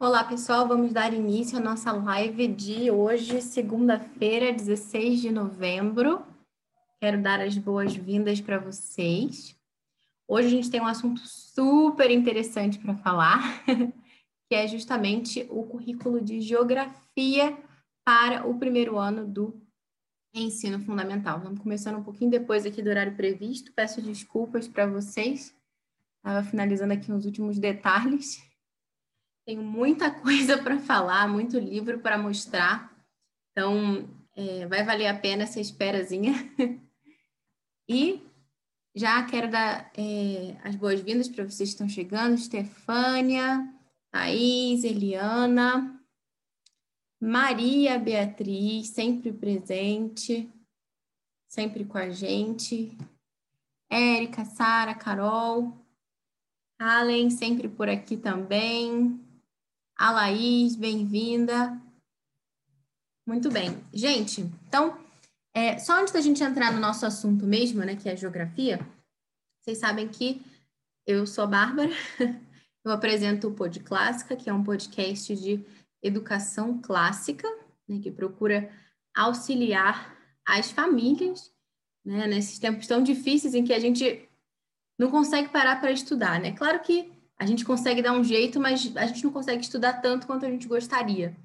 Olá, pessoal. Vamos dar início à nossa live de hoje, segunda-feira, 16 de novembro. Quero dar as boas-vindas para vocês. Hoje a gente tem um assunto super interessante para falar, que é justamente o currículo de geografia para o primeiro ano do ensino fundamental. Vamos começando um pouquinho depois aqui do horário previsto. Peço desculpas para vocês. Estava finalizando aqui os últimos detalhes. Tenho muita coisa para falar, muito livro para mostrar. Então, é, vai valer a pena essa esperazinha. e já quero dar é, as boas-vindas para vocês que estão chegando. Stefânia, Thaís, Eliana, Maria Beatriz, sempre presente, sempre com a gente. Érica, Sara, Carol, Allen, sempre por aqui também. A Laís, bem-vinda. Muito bem. Gente, então, é, só antes da gente entrar no nosso assunto mesmo, né, que é a geografia, vocês sabem que eu sou a Bárbara, eu apresento o Pod Clássica, que é um podcast de educação clássica, né, que procura auxiliar as famílias né, nesses tempos tão difíceis em que a gente não consegue parar para estudar, né? Claro que a gente consegue dar um jeito, mas a gente não consegue estudar tanto quanto a gente gostaria.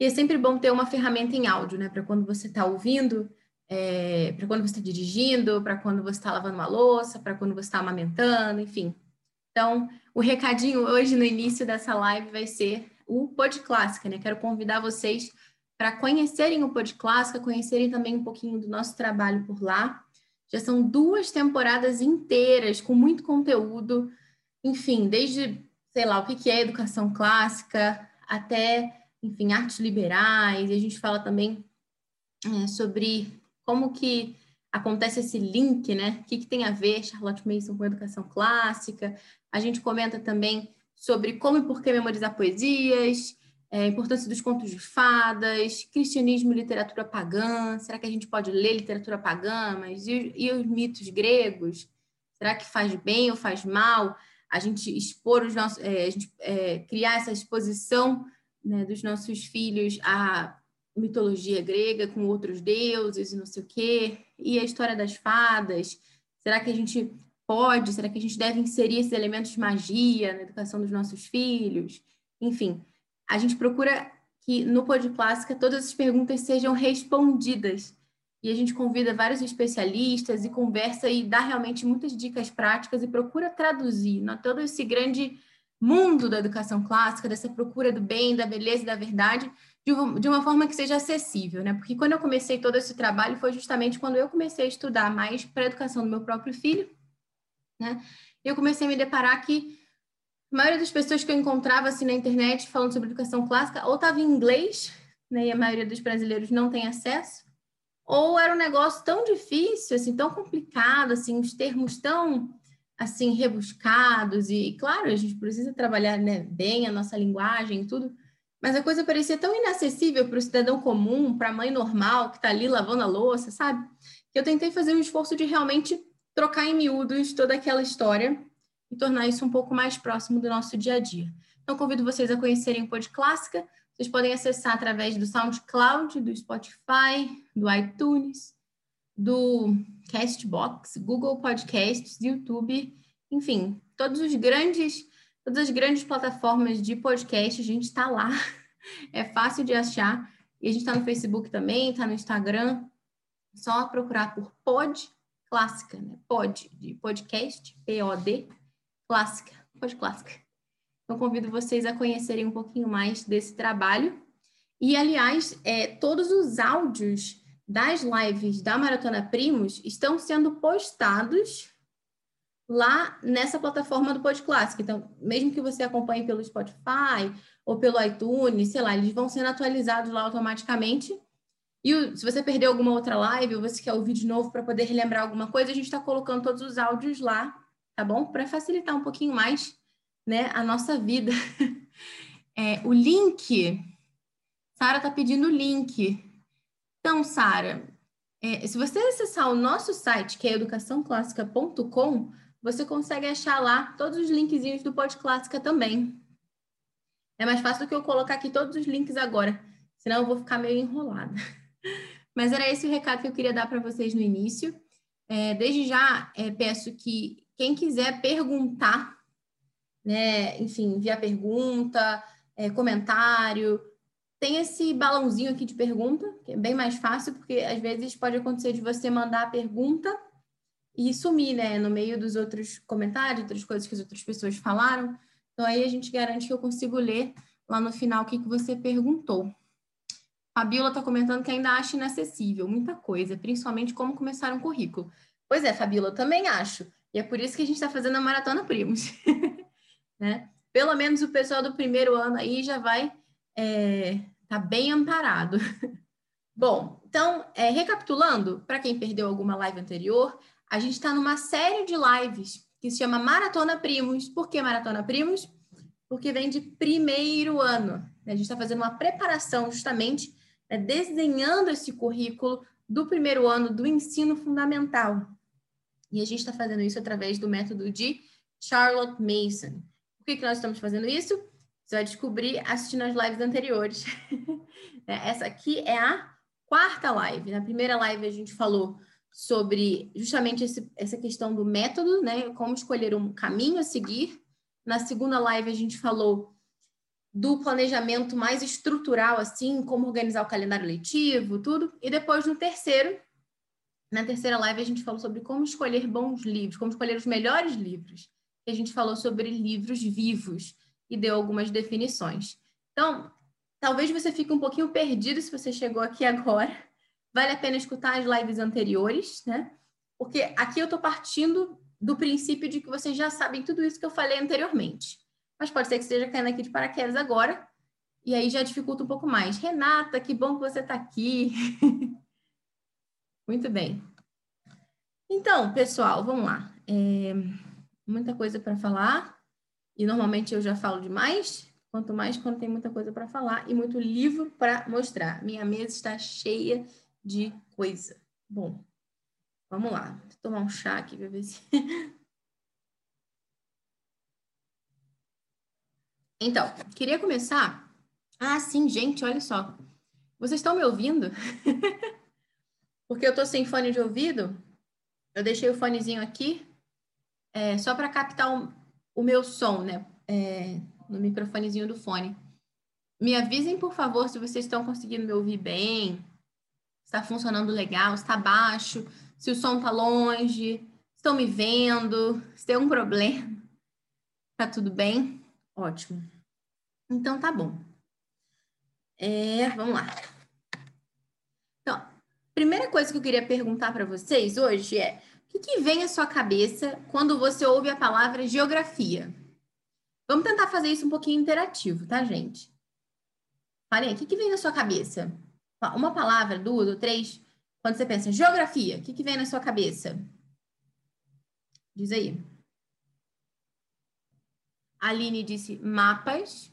E é sempre bom ter uma ferramenta em áudio, né? Para quando você está ouvindo, é, para quando você está dirigindo, para quando você está lavando uma louça, para quando você está amamentando, enfim. Então, o recadinho hoje no início dessa live vai ser o Pod Clássica, né? Quero convidar vocês para conhecerem o Pod Clássica, conhecerem também um pouquinho do nosso trabalho por lá. Já são duas temporadas inteiras com muito conteúdo enfim, desde, sei lá, o que é educação clássica até, enfim, artes liberais, e a gente fala também é, sobre como que acontece esse link, né? O que, que tem a ver Charlotte Mason com educação clássica. A gente comenta também sobre como e por que memorizar poesias, é, a importância dos contos de fadas, cristianismo e literatura pagã. Será que a gente pode ler literatura pagã? Mas e, e os mitos gregos? Será que faz bem ou faz mal? A gente expor os nossos, é, a gente é, criar essa exposição né, dos nossos filhos à mitologia grega com outros deuses e não sei o quê, e a história das fadas. Será que a gente pode? Será que a gente deve inserir esses elementos de magia na educação dos nossos filhos? Enfim, a gente procura que no Pod Clássica todas as perguntas sejam respondidas e a gente convida vários especialistas e conversa e dá realmente muitas dicas práticas e procura traduzir né, todo esse grande mundo da educação clássica, dessa procura do bem, da beleza e da verdade, de uma, forma que seja acessível, né? Porque quando eu comecei todo esse trabalho foi justamente quando eu comecei a estudar mais para a educação do meu próprio filho, né? Eu comecei a me deparar que a maioria das pessoas que eu encontrava assim na internet falando sobre educação clássica ou estava em inglês, né? E a maioria dos brasileiros não tem acesso, ou era um negócio tão difícil, assim, tão complicado, assim, os termos tão assim rebuscados e claro, a gente precisa trabalhar né, bem a nossa linguagem e tudo, mas a coisa parecia tão inacessível para o cidadão comum, para a mãe normal que está ali lavando a louça, sabe? Que eu tentei fazer um esforço de realmente trocar em miúdos toda aquela história e tornar isso um pouco mais próximo do nosso dia a dia. Então, convido vocês a conhecerem o Pod Clássica, vocês podem acessar através do SoundCloud, do Spotify, do iTunes, do Castbox, Google Podcasts, YouTube, enfim, todos os grandes, todas as grandes plataformas de podcast, a gente está lá. É fácil de achar. E a gente está no Facebook também, está no Instagram. Só procurar por Pod Clássica, né? Pod, de podcast, P-O-D, Clássica, Pod Clássica. Então, convido vocês a conhecerem um pouquinho mais desse trabalho. E, aliás, é, todos os áudios das lives da Maratona Primos estão sendo postados lá nessa plataforma do Pod Clássico. Então, mesmo que você acompanhe pelo Spotify ou pelo iTunes, sei lá, eles vão sendo atualizados lá automaticamente. E se você perdeu alguma outra live ou você quer ouvir de novo para poder relembrar alguma coisa, a gente está colocando todos os áudios lá, tá bom? Para facilitar um pouquinho mais né, a nossa vida. É, o link, Sara está pedindo o link. Então, Sara, é, se você acessar o nosso site, que é educaçãoclássica.com, você consegue achar lá todos os linkzinhos do Pod Clássica também. É mais fácil do que eu colocar aqui todos os links agora, senão eu vou ficar meio enrolada. Mas era esse o recado que eu queria dar para vocês no início. É, desde já, é, peço que quem quiser perguntar, né, enfim, via pergunta, é, comentário, tem esse balãozinho aqui de pergunta, que é bem mais fácil, porque às vezes pode acontecer de você mandar a pergunta e sumir, né, no meio dos outros comentários, outras coisas que as outras pessoas falaram. Então aí a gente garante que eu consigo ler lá no final o que, que você perguntou. A está comentando que ainda acha inacessível muita coisa, principalmente como começar um currículo. Pois é, Fabiola, eu também acho. E é por isso que a gente está fazendo a Maratona Primos. né? Pelo menos o pessoal do primeiro ano aí já vai é, tá bem amparado. Bom, então, é, recapitulando, para quem perdeu alguma live anterior, a gente está numa série de lives que se chama Maratona Primos. Por que Maratona Primos? Porque vem de primeiro ano. Né? A gente está fazendo uma preparação justamente, né, desenhando esse currículo do primeiro ano do ensino fundamental. E a gente está fazendo isso através do método de Charlotte Mason. Por que, que nós estamos fazendo isso? Você vai descobrir assistindo as lives anteriores. Né? Essa aqui é a quarta live. Na primeira live a gente falou sobre justamente esse, essa questão do método, né? Como escolher um caminho a seguir. Na segunda live a gente falou do planejamento mais estrutural, assim, como organizar o calendário letivo, tudo. E depois no terceiro, na terceira live a gente falou sobre como escolher bons livros, como escolher os melhores livros. A gente falou sobre livros vivos e deu algumas definições. Então, talvez você fique um pouquinho perdido se você chegou aqui agora. Vale a pena escutar as lives anteriores, né? Porque aqui eu estou partindo do princípio de que vocês já sabem tudo isso que eu falei anteriormente. Mas pode ser que esteja caindo aqui de paraquedas agora, e aí já dificulta um pouco mais. Renata, que bom que você está aqui. Muito bem. Então, pessoal, vamos lá. É, muita coisa para falar. E normalmente eu já falo demais, quanto mais quando tem muita coisa para falar e muito livro para mostrar. Minha mesa está cheia de coisa. Bom, vamos lá. Vou tomar um chá aqui para ver se. Então, queria começar. Ah, sim, gente, olha só. Vocês estão me ouvindo? Porque eu tô sem fone de ouvido. Eu deixei o fonezinho aqui é, só para captar um, o meu som, né? É, no microfonezinho do fone. Me avisem, por favor, se vocês estão conseguindo me ouvir bem, está funcionando legal, está baixo, se o som está longe, estão me vendo, se tem um problema. Tá tudo bem? Ótimo. Então tá bom. É, vamos lá. Então, primeira coisa que eu queria perguntar para vocês hoje é o que vem à sua cabeça quando você ouve a palavra geografia? Vamos tentar fazer isso um pouquinho interativo, tá, gente? Falei, o que, que vem na sua cabeça? Uma palavra, duas ou três? Quando você pensa geografia, o que, que vem na sua cabeça? Diz aí. Aline disse mapas.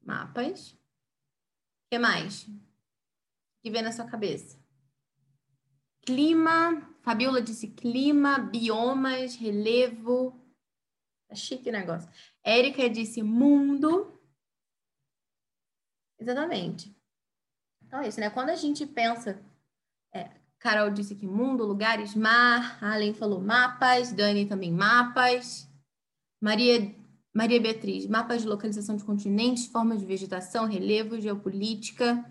Mapas. O que mais? O que vem na sua cabeça? Clima, Fabiola disse clima, biomas, relevo. Tá chique negócio. Érica disse mundo. Exatamente. Então é isso, né? Quando a gente pensa. É, Carol disse que mundo, lugares, mar. Allen falou mapas. Dani também mapas. Maria, Maria Beatriz, mapas de localização de continentes, formas de vegetação, relevo, geopolítica.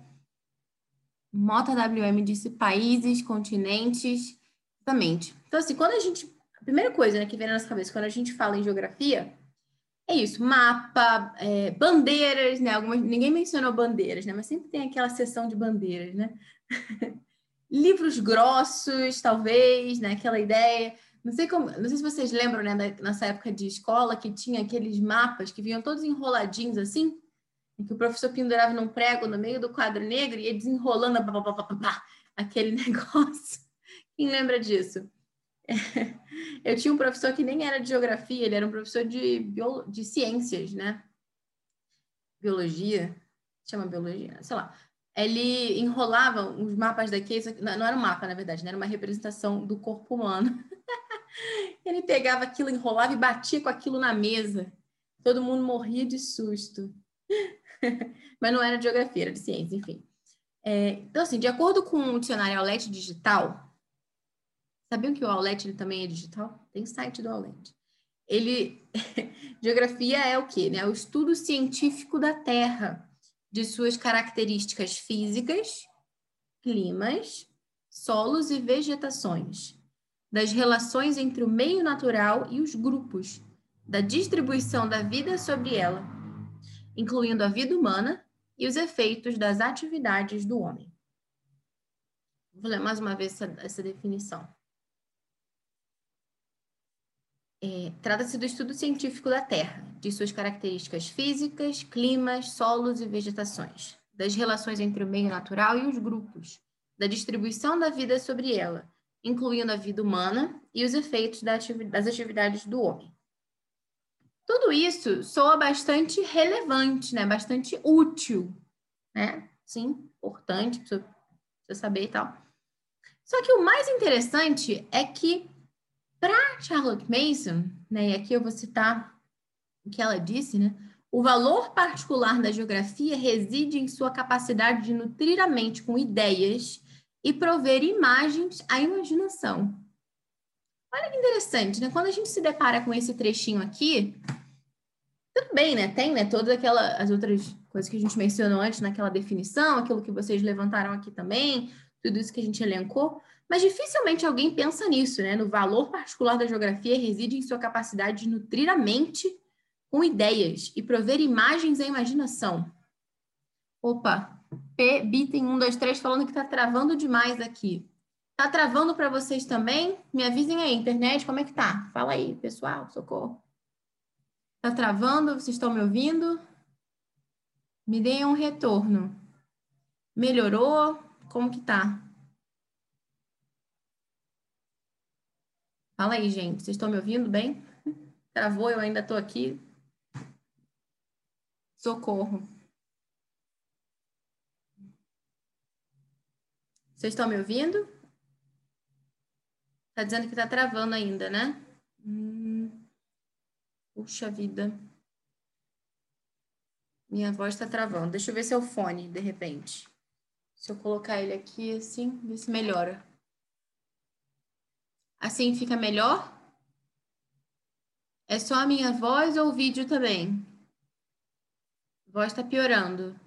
Mota WM disse países, continentes, exatamente. Então, assim, quando a gente. A primeira coisa né, que vem na nossa cabeça quando a gente fala em geografia é isso: mapa, é, bandeiras, né? Algumas, ninguém mencionou bandeiras, né? Mas sempre tem aquela seção de bandeiras, né? Livros grossos, talvez, né? Aquela ideia. Não sei como, não sei se vocês lembram, né, nessa época de escola que tinha aqueles mapas que vinham todos enroladinhos assim em que o professor pendurava num prego no meio do quadro negro e ia desenrolando aquele negócio. Quem lembra disso? Eu tinha um professor que nem era de geografia, ele era um professor de, bio... de ciências, né? Biologia, chama biologia, sei lá. Ele enrolava os mapas daqui, não era um mapa, na verdade, né? era uma representação do corpo humano. ele pegava aquilo, enrolava e batia com aquilo na mesa. Todo mundo morria de susto. Mas não era de geografia, era de ciência, enfim. É, então, assim, de acordo com o dicionário Aulete Digital, sabiam que o Aulete ele também é digital? Tem site do Aulete. Ele, geografia é o quê? Né? O estudo científico da Terra, de suas características físicas, climas, solos e vegetações, das relações entre o meio natural e os grupos, da distribuição da vida sobre ela, incluindo a vida humana e os efeitos das atividades do homem. Vou ler mais uma vez essa, essa definição. É, Trata-se do estudo científico da Terra, de suas características físicas, climas, solos e vegetações, das relações entre o meio natural e os grupos, da distribuição da vida sobre ela, incluindo a vida humana e os efeitos das atividades do homem. Tudo isso soa bastante relevante, né? Bastante útil, né? Sim, importante, precisa, precisa saber e tal. Só que o mais interessante é que para Charlotte Mason, né? E aqui eu vou citar o que ela disse, né? O valor particular da geografia reside em sua capacidade de nutrir a mente com ideias e prover imagens à imaginação. Olha que interessante, né? Quando a gente se depara com esse trechinho aqui, tudo bem, né? Tem, né? Todas aquelas as outras coisas que a gente mencionou antes naquela definição, aquilo que vocês levantaram aqui também, tudo isso que a gente elencou, mas dificilmente alguém pensa nisso, né? No valor particular da geografia reside em sua capacidade de nutrir a mente com ideias e prover imagens à imaginação. Opa, P, Bitem 1, 2, 3 falando que tá travando demais aqui. Tá travando para vocês também? Me avisem aí, internet, como é que tá? Fala aí, pessoal, socorro. Tá travando? Vocês estão me ouvindo? Me deem um retorno. Melhorou? Como que tá? Fala aí, gente. Vocês estão me ouvindo bem? Travou, eu ainda estou aqui. Socorro. Vocês estão me ouvindo? Tá dizendo que tá travando ainda, né? Puxa vida. Minha voz está travando. Deixa eu ver se é o fone, de repente. Se eu colocar ele aqui assim, ver se melhora. Assim fica melhor? É só a minha voz ou o vídeo também? A voz está piorando.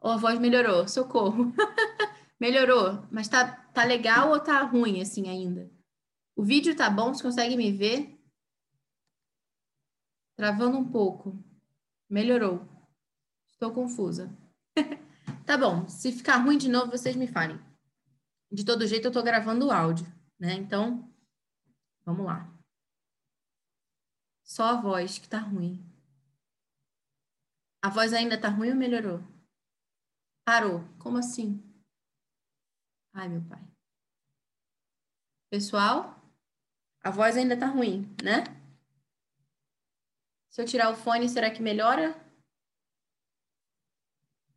Ou a voz melhorou? Socorro. melhorou, mas tá, tá legal ou tá ruim assim ainda? O vídeo tá bom? Você consegue me ver? Travando um pouco. Melhorou. Estou confusa. tá bom. Se ficar ruim de novo, vocês me falem. De todo jeito, eu estou gravando o áudio, né? Então, vamos lá. Só a voz que tá ruim. A voz ainda tá ruim ou melhorou? Parou. Como assim? Ai, meu pai. Pessoal, a voz ainda tá ruim, né? Se eu tirar o fone, será que melhora?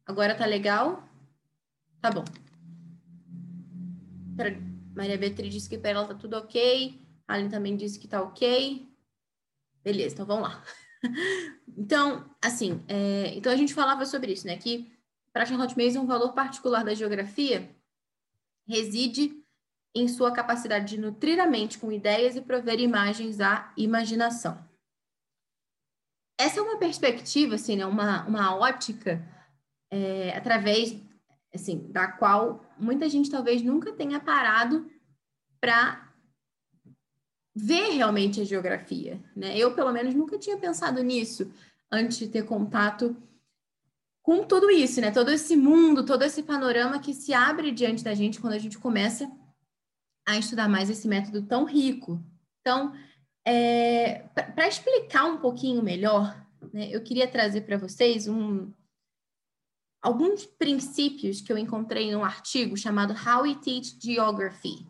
Agora tá legal? Tá bom. Maria Beatriz disse que para ela tá tudo ok. Aline também disse que tá ok. Beleza, então vamos lá. então, assim, é, então a gente falava sobre isso, né? Que para Charlotte Mason, um valor particular da geografia reside em sua capacidade de nutrir a mente com ideias e prover imagens à imaginação essa é uma perspectiva, assim, né, uma, uma ótica é, através, assim, da qual muita gente talvez nunca tenha parado para ver realmente a geografia, né? Eu, pelo menos, nunca tinha pensado nisso antes de ter contato com tudo isso, né? Todo esse mundo, todo esse panorama que se abre diante da gente quando a gente começa a estudar mais esse método tão rico. Então, é, para explicar um pouquinho melhor, né, eu queria trazer para vocês um, alguns princípios que eu encontrei num artigo chamado How We Teach Geography.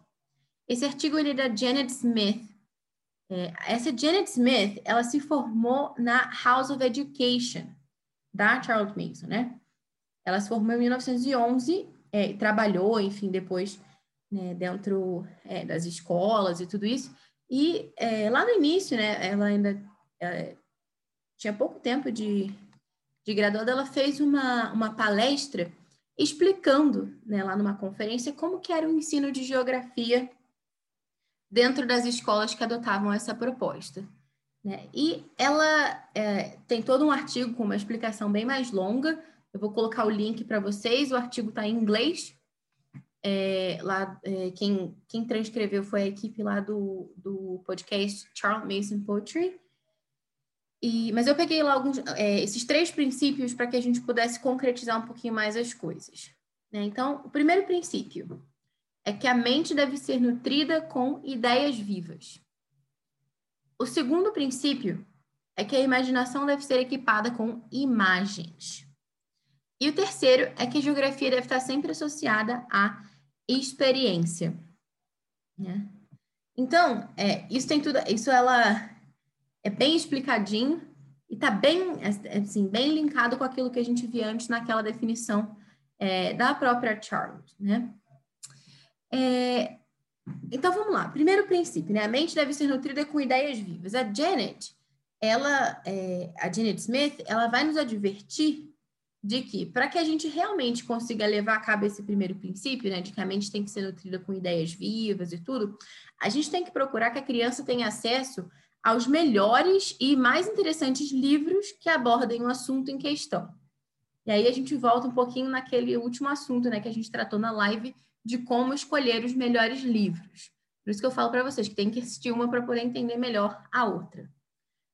Esse artigo ele é da Janet Smith. É, essa Janet Smith, ela se formou na House of Education da Charles Mason, né? Ela se formou em 1911 é, trabalhou, enfim, depois né, dentro é, das escolas e tudo isso. E é, lá no início, né, ela ainda é, tinha pouco tempo de, de graduada, ela fez uma, uma palestra explicando, né, lá numa conferência, como que era o ensino de geografia dentro das escolas que adotavam essa proposta. Né? E ela é, tem todo um artigo com uma explicação bem mais longa. Eu vou colocar o link para vocês. O artigo está em inglês. É, lá, é, quem, quem transcreveu foi a equipe lá do, do podcast Charles Mason Poetry. E, mas eu peguei lá alguns, é, esses três princípios para que a gente pudesse concretizar um pouquinho mais as coisas. Né? Então, o primeiro princípio é que a mente deve ser nutrida com ideias vivas. O segundo princípio é que a imaginação deve ser equipada com imagens. E o terceiro é que a geografia deve estar sempre associada à experiência. Né? Então, é, isso tem tudo, isso ela é bem explicadinho e está bem, assim, bem linkado com aquilo que a gente via antes naquela definição é, da própria Charles, né? É, então vamos lá. Primeiro princípio, né? A mente deve ser nutrida com ideias vivas. A Janet, ela, é, a Janet Smith, ela vai nos advertir de que para que a gente realmente consiga levar a cabo esse primeiro princípio, né, de que a mente tem que ser nutrida com ideias vivas e tudo, a gente tem que procurar que a criança tenha acesso aos melhores e mais interessantes livros que abordem o assunto em questão. E aí a gente volta um pouquinho naquele último assunto, né, que a gente tratou na live de como escolher os melhores livros. Por isso que eu falo para vocês que tem que assistir uma para poder entender melhor a outra.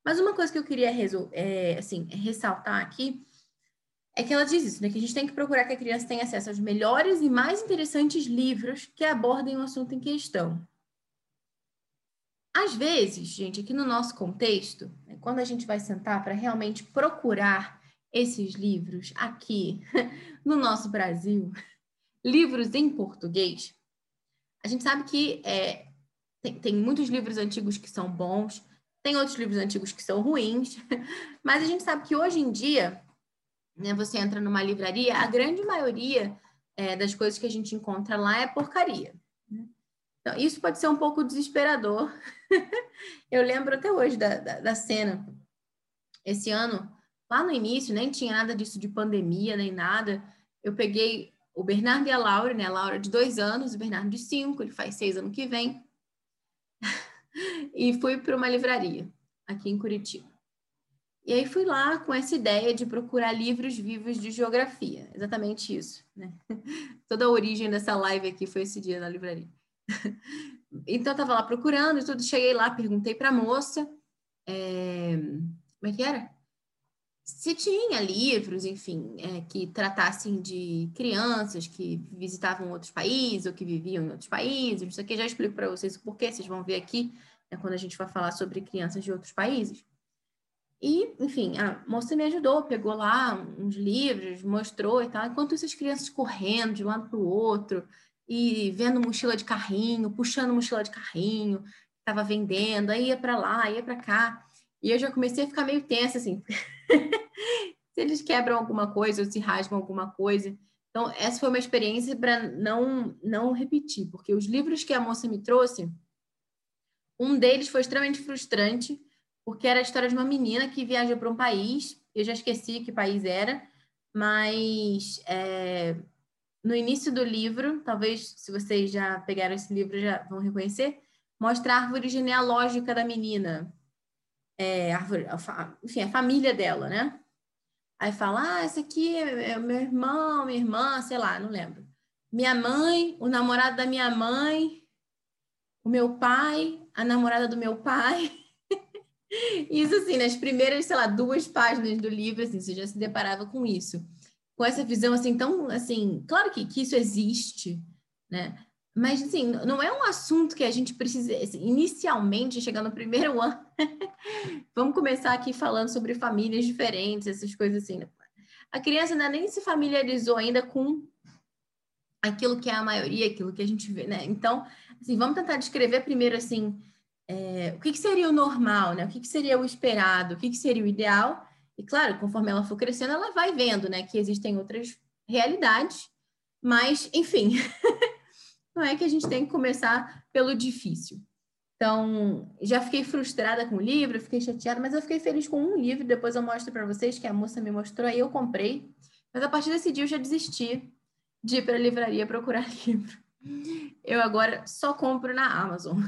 Mas uma coisa que eu queria é, assim, ressaltar aqui é que ela diz isso, né? Que a gente tem que procurar que a criança tenha acesso aos melhores e mais interessantes livros que abordem o assunto em questão. Às vezes, gente, aqui no nosso contexto, né, quando a gente vai sentar para realmente procurar esses livros aqui no nosso Brasil, livros em português, a gente sabe que é, tem, tem muitos livros antigos que são bons, tem outros livros antigos que são ruins, mas a gente sabe que hoje em dia, né, você entra numa livraria, a grande maioria é, das coisas que a gente encontra lá é porcaria. Né? Então, isso pode ser um pouco desesperador. Eu lembro até hoje da, da, da, cena. Esse ano, lá no início, nem tinha nada disso de pandemia, nem nada. Eu peguei o Bernardo e a Laura, né? A Laura de dois anos, o Bernardo de cinco, ele faz seis ano que vem. e fui para uma livraria aqui em Curitiba. E aí fui lá com essa ideia de procurar livros vivos de geografia, exatamente isso, né? Toda a origem dessa live aqui foi esse dia na livraria. então eu tava lá procurando e tudo, cheguei lá, perguntei para a moça, é... como é que era? se tinha livros, enfim, é, que tratassem de crianças que visitavam outros países ou que viviam em outros países, não sei o que, já explico para vocês o porquê, vocês vão ver aqui né, quando a gente vai falar sobre crianças de outros países. E, enfim, a moça me ajudou, pegou lá uns livros, mostrou e tal, enquanto essas crianças correndo de um lado para o outro e vendo mochila de carrinho, puxando mochila de carrinho, estava vendendo, aí ia para lá, ia para cá. E eu já comecei a ficar meio tensa, assim. se eles quebram alguma coisa ou se rasgam alguma coisa. Então, essa foi uma experiência para não, não repetir, porque os livros que a moça me trouxe, um deles foi extremamente frustrante, porque era a história de uma menina que viajou para um país, eu já esqueci que país era, mas é, no início do livro, talvez se vocês já pegaram esse livro já vão reconhecer, mostra a árvore genealógica da menina é, árvore, enfim, a família dela, né? Aí fala, ah, esse aqui é, é meu irmão, minha irmã, sei lá, não lembro. Minha mãe, o namorado da minha mãe, o meu pai, a namorada do meu pai. isso assim, nas primeiras, sei lá, duas páginas do livro, assim, você já se deparava com isso. Com essa visão, assim, tão, assim, claro que, que isso existe, né? Mas, assim, não é um assunto que a gente precisa, assim, inicialmente, chegar no primeiro ano, vamos começar aqui falando sobre famílias diferentes, essas coisas assim. Né? A criança ainda nem se familiarizou ainda com aquilo que é a maioria, aquilo que a gente vê, né? Então, assim, vamos tentar descrever primeiro, assim, é, o que, que, seria o normal, né? O que, que seria o esperado, o que, que seria o ideal. E, claro, conforme ela for crescendo, ela vai vendo, né, que existem outras realidades, mas, enfim... não é que a gente tem que começar pelo difícil. Então, já fiquei frustrada com o livro, fiquei chateada, mas eu fiquei feliz com um livro. Depois eu mostro para vocês que a moça me mostrou, aí eu comprei. Mas a partir desse dia eu já desisti de ir para a livraria procurar livro. Eu agora só compro na Amazon.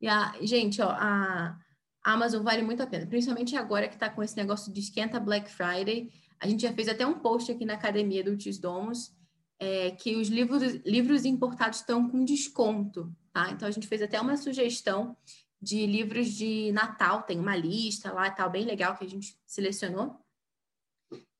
E a, gente, ó, a, Amazon vale muito a pena, principalmente agora que está com esse negócio de esquenta Black Friday. A gente já fez até um post aqui na academia do Tis é, que os livros, livros importados estão com desconto. Tá? Então, a gente fez até uma sugestão de livros de Natal, tem uma lista lá e tal, bem legal que a gente selecionou.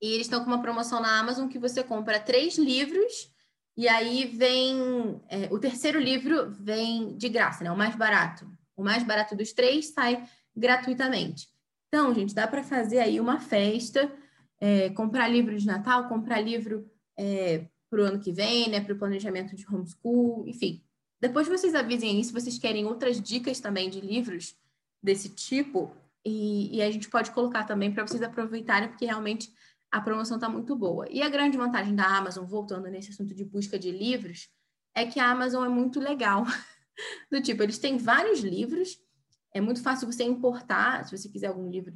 E eles estão com uma promoção na Amazon que você compra três livros e aí vem é, o terceiro livro vem de graça, né? O mais barato. O mais barato dos três sai gratuitamente. Então, gente, dá para fazer aí uma festa, é, comprar livro de Natal, comprar livro é, para o ano que vem, né? Para o planejamento de homeschool, enfim. Depois vocês avisem aí se vocês querem outras dicas também de livros desse tipo, e, e a gente pode colocar também para vocês aproveitarem, porque realmente a promoção está muito boa. E a grande vantagem da Amazon, voltando nesse assunto de busca de livros, é que a Amazon é muito legal. Do tipo, eles têm vários livros, é muito fácil você importar, se você quiser algum livro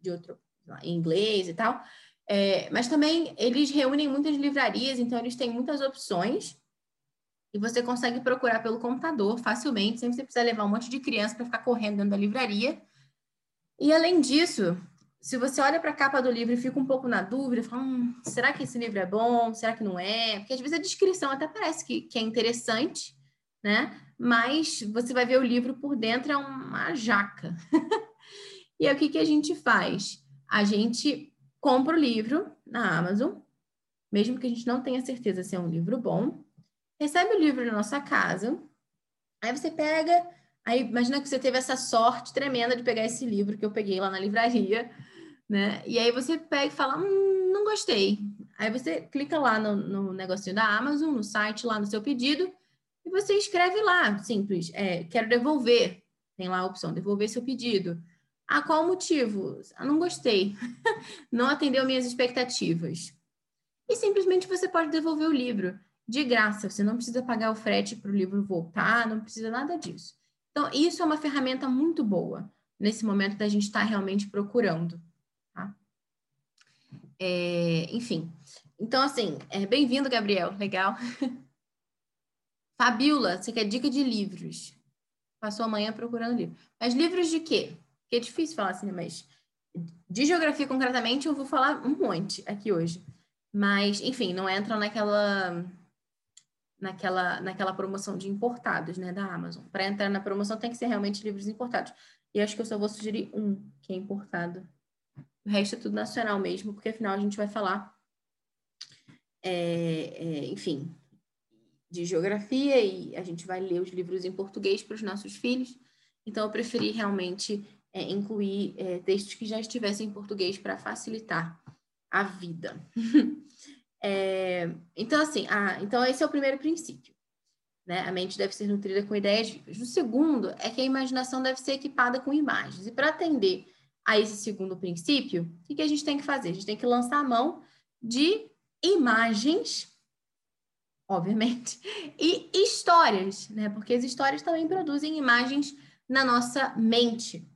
de outro, em inglês e tal. É, mas também eles reúnem muitas livrarias, então eles têm muitas opções e você consegue procurar pelo computador facilmente, sem você precisar levar um monte de criança para ficar correndo dentro da livraria. E além disso, se você olha para a capa do livro e fica um pouco na dúvida, fala, hum, será que esse livro é bom? Será que não é? Porque às vezes a descrição até parece que, que é interessante, né? Mas você vai ver o livro por dentro é uma jaca. e aí o que, que a gente faz? A gente compra o livro na Amazon, mesmo que a gente não tenha certeza se é um livro bom, recebe o livro na nossa casa, aí você pega, aí imagina que você teve essa sorte tremenda de pegar esse livro que eu peguei lá na livraria, né? E aí você pega e fala, hum, não gostei. Aí você clica lá no, no negocinho da Amazon, no site, lá no seu pedido, e você escreve lá, simples, é, quero devolver. Tem lá a opção, devolver seu pedido. Ah, qual o motivo? Ah, não gostei. não atendeu minhas expectativas. E simplesmente você pode devolver o livro de graça, você não precisa pagar o frete para o livro voltar, não precisa nada disso. Então, isso é uma ferramenta muito boa nesse momento da gente estar tá realmente procurando. É, enfim, então, assim, é, bem-vindo, Gabriel, legal. Fabiola, você quer dica de livros? Passou amanhã procurando livro. Mas livros de quê? Porque é difícil falar assim, mas de geografia concretamente eu vou falar um monte aqui hoje. Mas, enfim, não entram naquela naquela, naquela promoção de importados, né, da Amazon. Para entrar na promoção tem que ser realmente livros importados. E acho que eu só vou sugerir um que é importado. O resto é tudo nacional mesmo, porque afinal a gente vai falar, é, é, enfim, de geografia e a gente vai ler os livros em português para os nossos filhos. Então eu preferi realmente é, incluir é, textos que já estivessem em português para facilitar a vida. É, então, assim, ah, então esse é o primeiro princípio. Né? A mente deve ser nutrida com ideias vivas. O segundo é que a imaginação deve ser equipada com imagens. E para atender a esse segundo princípio, o que, a gente tem que fazer? A gente tem que lançar a mão de imagens, obviamente, e histórias, né? Porque as histórias também produzem imagens na nossa mente.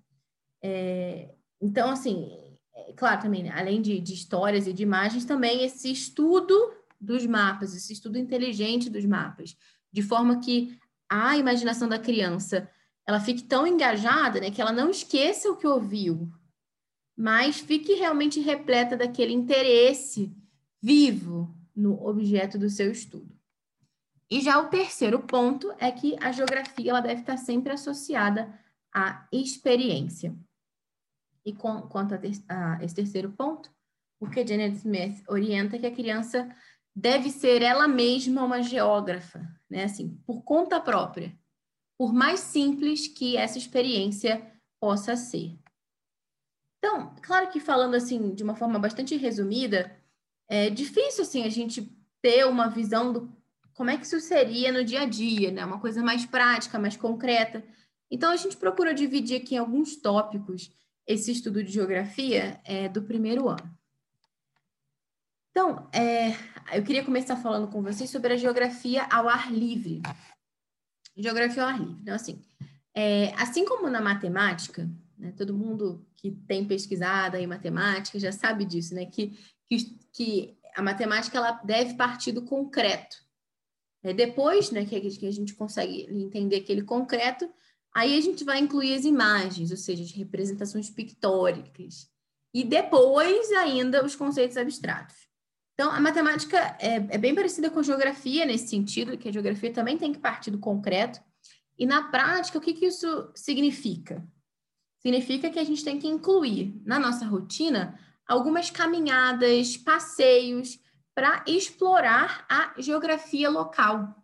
É, então, assim, é, claro, também, né? além de, de histórias e de imagens, também esse estudo dos mapas, esse estudo inteligente dos mapas, de forma que a imaginação da criança ela fique tão engajada, né, que ela não esqueça o que ouviu, mas fique realmente repleta daquele interesse vivo no objeto do seu estudo. E já o terceiro ponto é que a geografia ela deve estar sempre associada à experiência. E com, quanto a, ter, a esse terceiro ponto, o que Janet Smith orienta é que a criança deve ser ela mesma uma geógrafa, né? Assim, por conta própria, por mais simples que essa experiência possa ser. Então, claro que falando assim de uma forma bastante resumida, é difícil assim a gente ter uma visão do como é que isso seria no dia a dia, né? Uma coisa mais prática, mais concreta. Então a gente procura dividir aqui em alguns tópicos esse estudo de geografia é do primeiro ano. Então, é, eu queria começar falando com vocês sobre a geografia ao ar livre. Geografia ao ar livre. Então, assim, é, assim como na matemática, né, todo mundo que tem pesquisado em matemática já sabe disso, né? Que, que, que a matemática ela deve partir do concreto. É, depois né, que, que a gente consegue entender aquele concreto, aí a gente vai incluir as imagens, ou seja, as representações pictóricas. E depois ainda os conceitos abstratos. Então, a matemática é, é bem parecida com a geografia nesse sentido, que a geografia também tem que partir do concreto. E na prática, o que, que isso significa? Significa que a gente tem que incluir na nossa rotina algumas caminhadas, passeios para explorar a geografia local.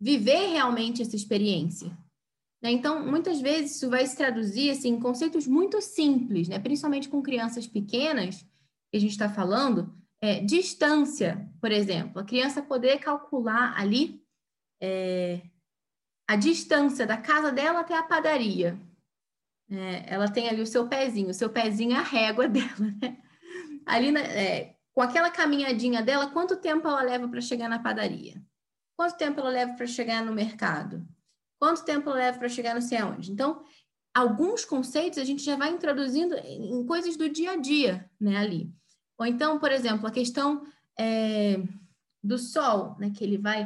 Viver realmente essa experiência. Né? Então, muitas vezes isso vai se traduzir assim, em conceitos muito simples, né? principalmente com crianças pequenas, que a gente está falando, é, distância, por exemplo, a criança poder calcular ali é, a distância da casa dela até a padaria. É, ela tem ali o seu pezinho, o seu pezinho é a régua dela, né? Ali, é, com aquela caminhadinha dela, quanto tempo ela leva para chegar na padaria? Quanto tempo ela leva para chegar no mercado? Quanto tempo ela leva para chegar não sei aonde? Então, alguns conceitos a gente já vai introduzindo em coisas do dia a dia, né, ali. Ou então, por exemplo, a questão é, do sol, né, que ele vai,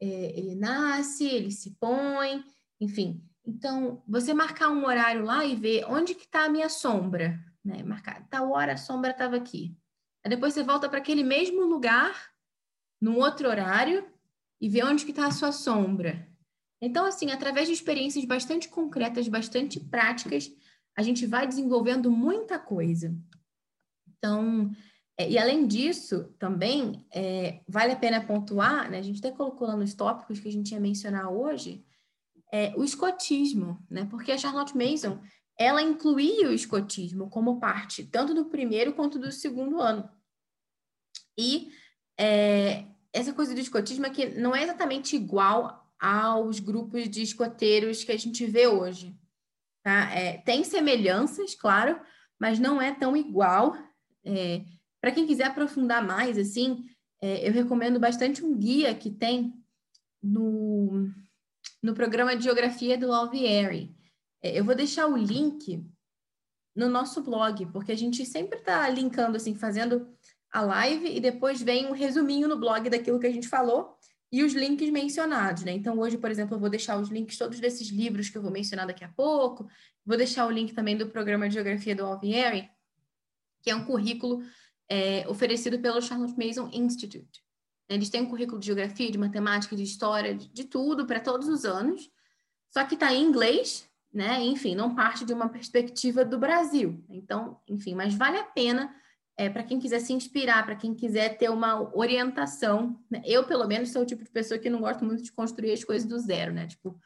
é, ele nasce, ele se põe, enfim, então, você marcar um horário lá e ver onde que está a minha sombra, né? Marcar, tal hora a sombra estava aqui. Aí depois você volta para aquele mesmo lugar, num outro horário, e vê onde que está a sua sombra. Então, assim, através de experiências bastante concretas, bastante práticas, a gente vai desenvolvendo muita coisa. Então, é, e além disso, também, é, vale a pena pontuar, né? A gente até colocou lá nos tópicos que a gente ia mencionar hoje, é, o escotismo, né? Porque a Charlotte Mason ela incluía o escotismo como parte tanto do primeiro quanto do segundo ano. E é, essa coisa do escotismo é que não é exatamente igual aos grupos de escoteiros que a gente vê hoje. Tá? É, tem semelhanças, claro, mas não é tão igual. É, Para quem quiser aprofundar mais, assim, é, eu recomendo bastante um guia que tem no no programa de Geografia do Alvieri. É, eu vou deixar o link no nosso blog, porque a gente sempre está linkando, assim, fazendo a live e depois vem um resuminho no blog daquilo que a gente falou e os links mencionados, né? Então, hoje, por exemplo, eu vou deixar os links todos desses livros que eu vou mencionar daqui a pouco. Vou deixar o link também do programa de Geografia do Alvieri, que é um currículo é, oferecido pelo Charlotte Mason Institute. Eles têm um currículo de geografia, de matemática, de história, de, de tudo para todos os anos. Só que está em inglês, né? Enfim, não parte de uma perspectiva do Brasil. Então, enfim, mas vale a pena é, para quem quiser se inspirar, para quem quiser ter uma orientação. Né? Eu, pelo menos, sou o tipo de pessoa que não gosto muito de construir as coisas do zero, né? Tipo,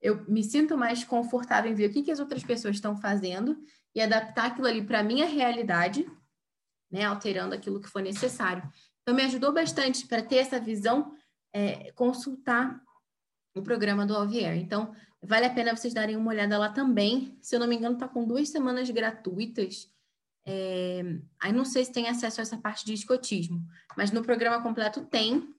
eu me sinto mais confortável em ver o que, que as outras pessoas estão fazendo e adaptar aquilo ali para a minha realidade, né? Alterando aquilo que for necessário. Então, me ajudou bastante para ter essa visão, é, consultar o programa do Alvier. Então, vale a pena vocês darem uma olhada lá também. Se eu não me engano, está com duas semanas gratuitas. É, aí não sei se tem acesso a essa parte de escotismo, mas no programa completo tem.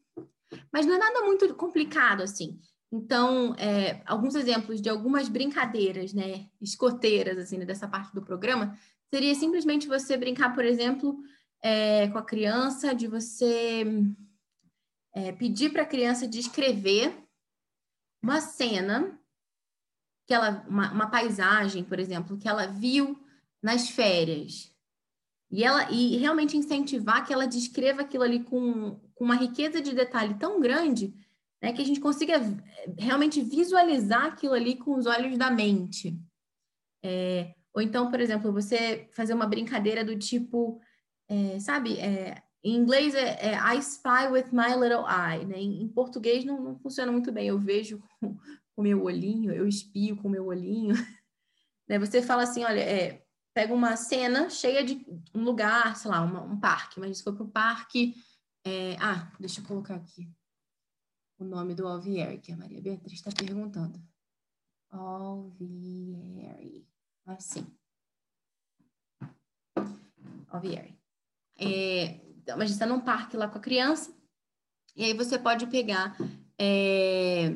Mas não é nada muito complicado assim. Então, é, alguns exemplos de algumas brincadeiras, né, escoteiras, assim, né, dessa parte do programa, seria simplesmente você brincar, por exemplo, é, com a criança, de você é, pedir para a criança descrever uma cena, que ela, uma, uma, paisagem, por exemplo, que ela viu nas férias. E, ela, e realmente incentivar que ela descreva aquilo ali com, com uma riqueza de detalhe tão grande né, que a gente consiga realmente visualizar aquilo ali com os olhos da mente. É, ou então, por exemplo, você fazer uma brincadeira do tipo é, sabe, é, em inglês é, é, I spy with my little eye, né? Em, em português não, não, funciona muito bem. Eu vejo com o meu olhinho, eu espio com o meu olhinho. né? Você fala assim, olha, é, pega uma cena cheia de um lugar, sei lá, uma, um parque, mas se for para o parque, é, ah, deixa eu colocar aqui o nome do Alvieri, que a Maria Beatriz está perguntando. Alvieri, assim. Alvieri. É, então, a gente está num parque lá com a criança, e aí você pode pegar é,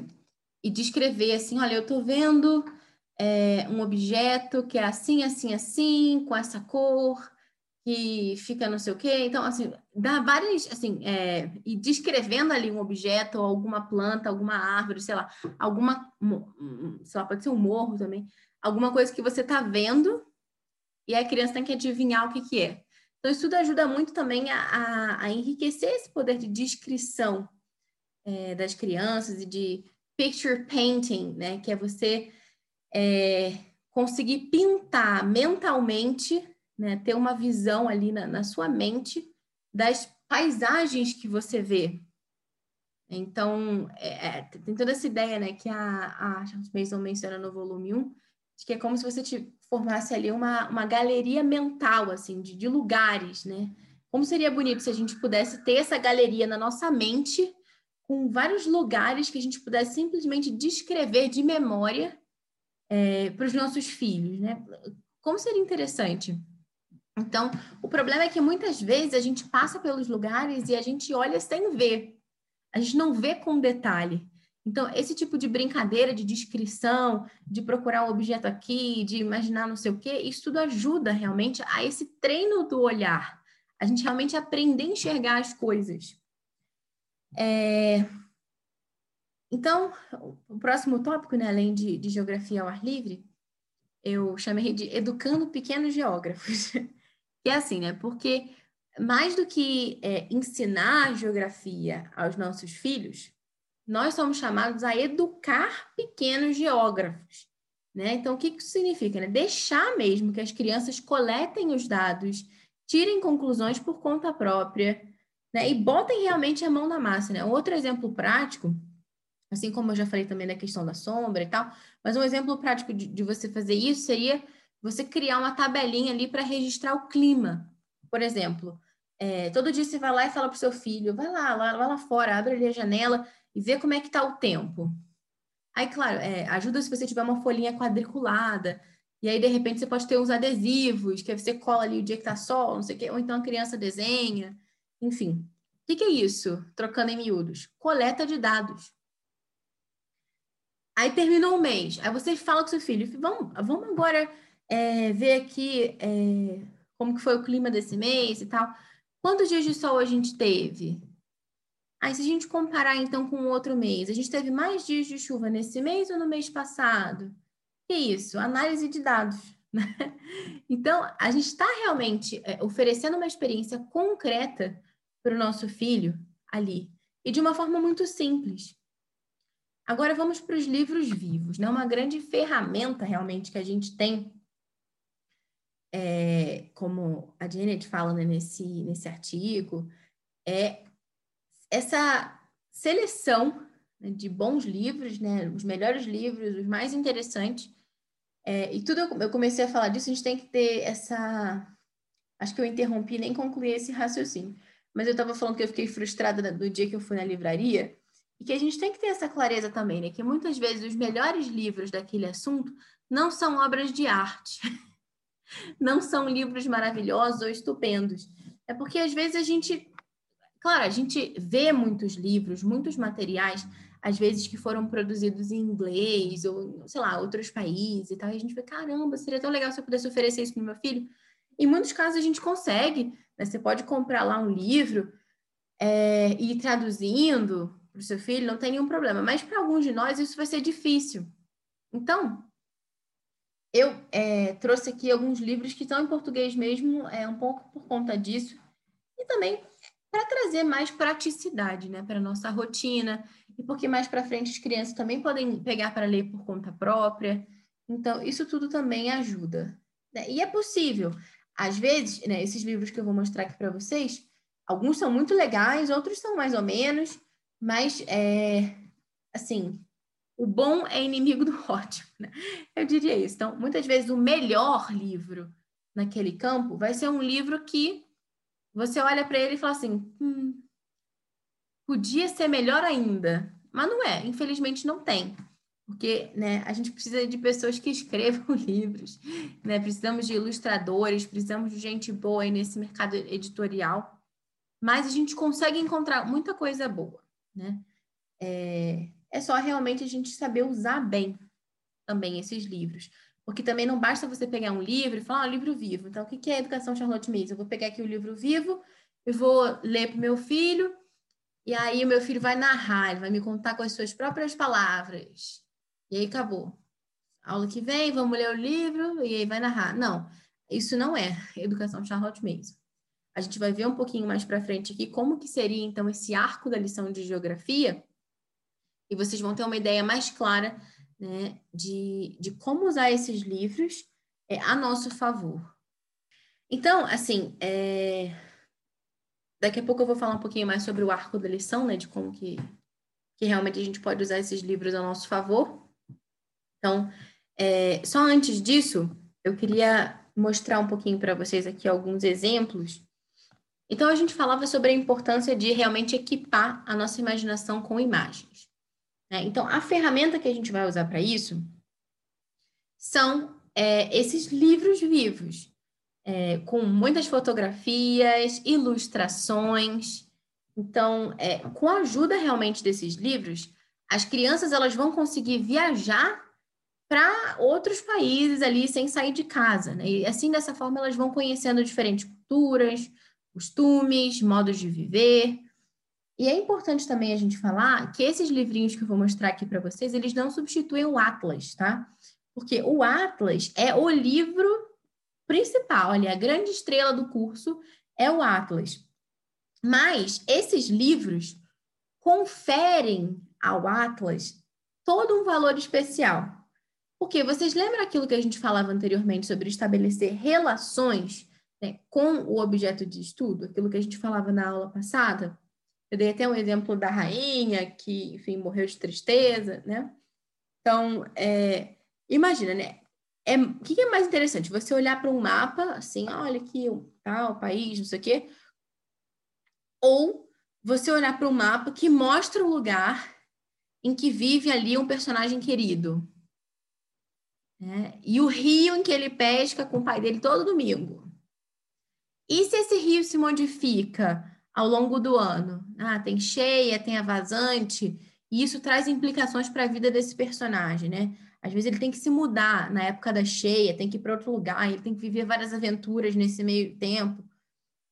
e descrever assim, olha, eu estou vendo é, um objeto que é assim, assim, assim, com essa cor, que fica não sei o quê. Então, assim, dá várias, assim, é, e descrevendo ali um objeto, alguma planta, alguma árvore, sei lá, alguma, sei lá, pode ser um morro também, alguma coisa que você está vendo e a criança tem que adivinhar o que, que é. Então, isso tudo ajuda muito também a, a, a enriquecer esse poder de descrição é, das crianças e de picture painting, né? Que é você é, conseguir pintar mentalmente né? Ter uma visão ali na, na sua mente das paisagens que você vê. Então, é, é, tem toda essa ideia, né, que a, a Charles Mason menciona no volume 1, de que é como se você te formasse ali uma, uma galeria mental, assim, de, de lugares, né? Como seria bonito se a gente pudesse ter essa galeria na nossa mente, com vários lugares que a gente pudesse simplesmente descrever de memória é, para os nossos filhos, né? Como seria interessante então, o problema é que muitas vezes a gente passa pelos lugares e a gente olha sem ver. A gente não vê com detalhe. Então, esse tipo de brincadeira de descrição, de procurar um objeto aqui, de imaginar não sei o quê, isso tudo ajuda realmente a esse treino do olhar. A gente realmente aprender a enxergar as coisas. É... Então, o próximo tópico, né, além de, de geografia ao ar livre, eu chamei de Educando Pequenos Geógrafos. Que é assim, né? Porque mais do que é, ensinar geografia aos nossos filhos, nós somos chamados a educar pequenos geógrafos. Né? Então, o que isso significa? Né? Deixar mesmo que as crianças coletem os dados, tirem conclusões por conta própria né? e botem realmente a mão na massa. Né? Outro exemplo prático, assim como eu já falei também da questão da sombra e tal, mas um exemplo prático de, de você fazer isso seria você criar uma tabelinha ali para registrar o clima. Por exemplo, é, todo dia você vai lá e fala para o seu filho, vai lá, lá, vai lá fora, abre ali a janela e vê como é que está o tempo. Aí, claro, é, ajuda se você tiver uma folhinha quadriculada, e aí, de repente, você pode ter uns adesivos, que você cola ali o dia que está sol, não sei o quê, ou então a criança desenha, enfim. O que, que é isso? Trocando em miúdos. Coleta de dados. Aí terminou o mês. Aí você fala com seu filho, vamos, vamos agora é, ver aqui é, como que foi o clima desse mês e tal. Quantos dias de sol a gente teve? Aí, se a gente comparar, então, com o outro mês, a gente teve mais dias de chuva nesse mês ou no mês passado? Que isso? Análise de dados. Né? Então, a gente está realmente é, oferecendo uma experiência concreta para o nosso filho ali, e de uma forma muito simples. Agora, vamos para os livros vivos, né? Uma grande ferramenta realmente que a gente tem é, como a Janet fala né, nesse, nesse artigo, é essa seleção né, de bons livros, né, os melhores livros, os mais interessantes. É, e tudo eu comecei a falar disso, a gente tem que ter essa. Acho que eu interrompi, nem concluí esse raciocínio. Mas eu estava falando que eu fiquei frustrada do dia que eu fui na livraria, e que a gente tem que ter essa clareza também, né? Que muitas vezes os melhores livros daquele assunto não são obras de arte. não são livros maravilhosos ou estupendos. É porque às vezes a gente, claro, a gente vê muitos livros, muitos materiais, às vezes que foram produzidos em inglês ou, sei lá, outros países e tal, e a gente vê, caramba, seria tão legal se eu pudesse oferecer isso para meu filho. Em muitos casos a gente consegue, né? Você pode comprar lá um livro é, e ir traduzindo para o seu filho, não tem nenhum problema. Mas para alguns de nós isso vai ser difícil. Então, eu é, trouxe aqui alguns livros que estão em português mesmo, é um pouco por conta disso, e também para trazer mais praticidade né, para a nossa rotina, e porque mais para frente as crianças também podem pegar para ler por conta própria. Então, isso tudo também ajuda. Né? E é possível. Às vezes, né, esses livros que eu vou mostrar aqui para vocês, alguns são muito legais, outros são mais ou menos, mas, é, assim, o bom é inimigo do ótimo, né? Eu diria isso. Então, muitas vezes o melhor livro naquele campo vai ser um livro que você olha para ele e fala assim: hum, podia ser melhor ainda. Mas não é, infelizmente não tem. Porque né, a gente precisa de pessoas que escrevam livros, né? precisamos de ilustradores, precisamos de gente boa aí nesse mercado editorial. Mas a gente consegue encontrar muita coisa boa. Né? É, é só realmente a gente saber usar bem também esses livros. Porque também não basta você pegar um livro e falar, ah, um livro vivo. Então, o que é Educação Charlotte Mason? Eu vou pegar aqui o livro vivo, eu vou ler para o meu filho, e aí o meu filho vai narrar, ele vai me contar com as suas próprias palavras. E aí acabou. Aula que vem, vamos ler o livro, e aí vai narrar. Não, isso não é Educação Charlotte Mason. A gente vai ver um pouquinho mais para frente aqui como que seria, então, esse arco da lição de geografia, e vocês vão ter uma ideia mais clara né, de, de como usar esses livros é, a nosso favor. Então, assim, é... daqui a pouco eu vou falar um pouquinho mais sobre o arco da lição, né, de como que, que realmente a gente pode usar esses livros a nosso favor. Então, é... só antes disso, eu queria mostrar um pouquinho para vocês aqui alguns exemplos. Então, a gente falava sobre a importância de realmente equipar a nossa imaginação com imagens. Né? Então, a ferramenta que a gente vai usar para isso são é, esses livros vivos, é, com muitas fotografias, ilustrações. Então, é, com a ajuda realmente desses livros, as crianças elas vão conseguir viajar para outros países ali sem sair de casa. Né? E assim, dessa forma, elas vão conhecendo diferentes culturas, costumes, modos de viver. E é importante também a gente falar que esses livrinhos que eu vou mostrar aqui para vocês, eles não substituem o Atlas, tá? Porque o Atlas é o livro principal, olha, a grande estrela do curso é o Atlas. Mas esses livros conferem ao Atlas todo um valor especial. Porque vocês lembram aquilo que a gente falava anteriormente sobre estabelecer relações né, com o objeto de estudo, aquilo que a gente falava na aula passada? Eu dei até um exemplo da rainha que, enfim, morreu de tristeza, né? Então, é, imagina, né? É, o que é mais interessante? Você olhar para um mapa, assim, olha aqui, tal país, não sei o quê, ou você olhar para um mapa que mostra o lugar em que vive ali um personagem querido. Né? E o rio em que ele pesca com o pai dele todo domingo. E se esse rio se modifica ao longo do ano. Ah, tem cheia, tem a vazante, e isso traz implicações para a vida desse personagem, né? Às vezes ele tem que se mudar na época da cheia, tem que ir para outro lugar, ele tem que viver várias aventuras nesse meio tempo.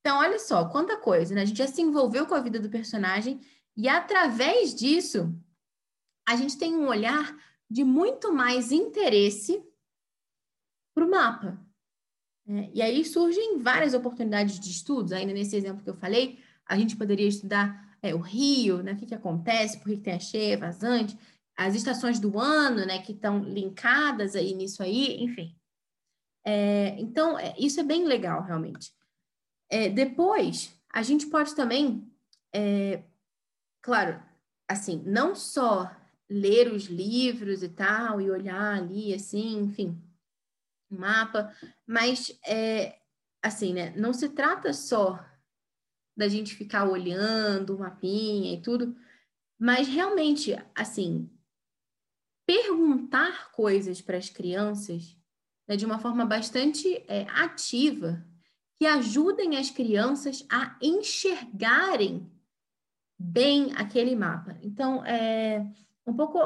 Então, olha só, quanta coisa, né? A gente já se envolveu com a vida do personagem e através disso a gente tem um olhar de muito mais interesse para o mapa. É, e aí surgem várias oportunidades de estudos, ainda nesse exemplo que eu falei, a gente poderia estudar é, o rio, né? O que, que acontece, por que tem a cheia, vazante, as estações do ano, né? Que estão linkadas aí nisso aí, enfim. É, então, é, isso é bem legal, realmente. É, depois, a gente pode também, é, claro, assim, não só ler os livros e tal, e olhar ali, assim, enfim, mapa, mas, é, assim, né, não se trata só da gente ficar olhando o mapinha e tudo, mas realmente, assim, perguntar coisas para as crianças né, de uma forma bastante é, ativa, que ajudem as crianças a enxergarem bem aquele mapa. Então, é, um pouco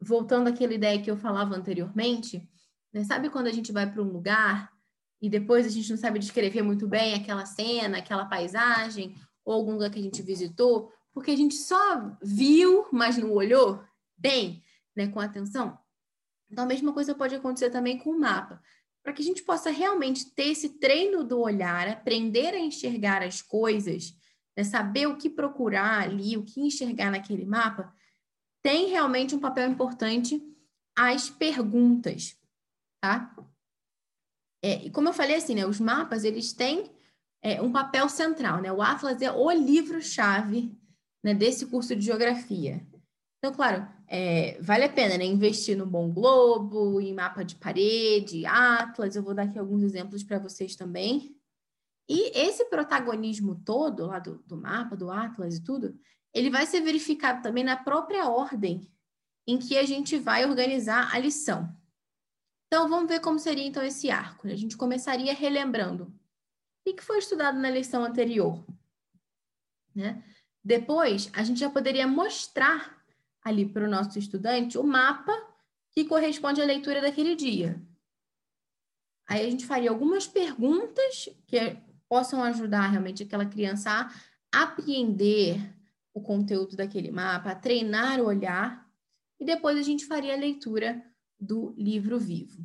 voltando àquela ideia que eu falava anteriormente, né, sabe quando a gente vai para um lugar e depois a gente não sabe descrever muito bem aquela cena, aquela paisagem, ou algum lugar que a gente visitou, porque a gente só viu, mas não olhou bem, né, com atenção. Então, a mesma coisa pode acontecer também com o mapa. Para que a gente possa realmente ter esse treino do olhar, aprender a enxergar as coisas, né, saber o que procurar ali, o que enxergar naquele mapa, tem realmente um papel importante as perguntas, tá? É, e como eu falei assim, né, os mapas eles têm é, um papel central, né? O Atlas é o livro-chave né, desse curso de geografia. Então, claro, é, vale a pena né, investir no Bom Globo, em mapa de parede, Atlas. Eu vou dar aqui alguns exemplos para vocês também. E esse protagonismo todo lá do, do mapa, do Atlas e tudo, ele vai ser verificado também na própria ordem em que a gente vai organizar a lição. Então, vamos ver como seria então esse arco. A gente começaria relembrando o que foi estudado na lição anterior. Né? Depois, a gente já poderia mostrar ali para o nosso estudante o mapa que corresponde à leitura daquele dia. Aí a gente faria algumas perguntas que possam ajudar realmente aquela criança a apreender o conteúdo daquele mapa, a treinar o olhar, e depois a gente faria a leitura do livro vivo.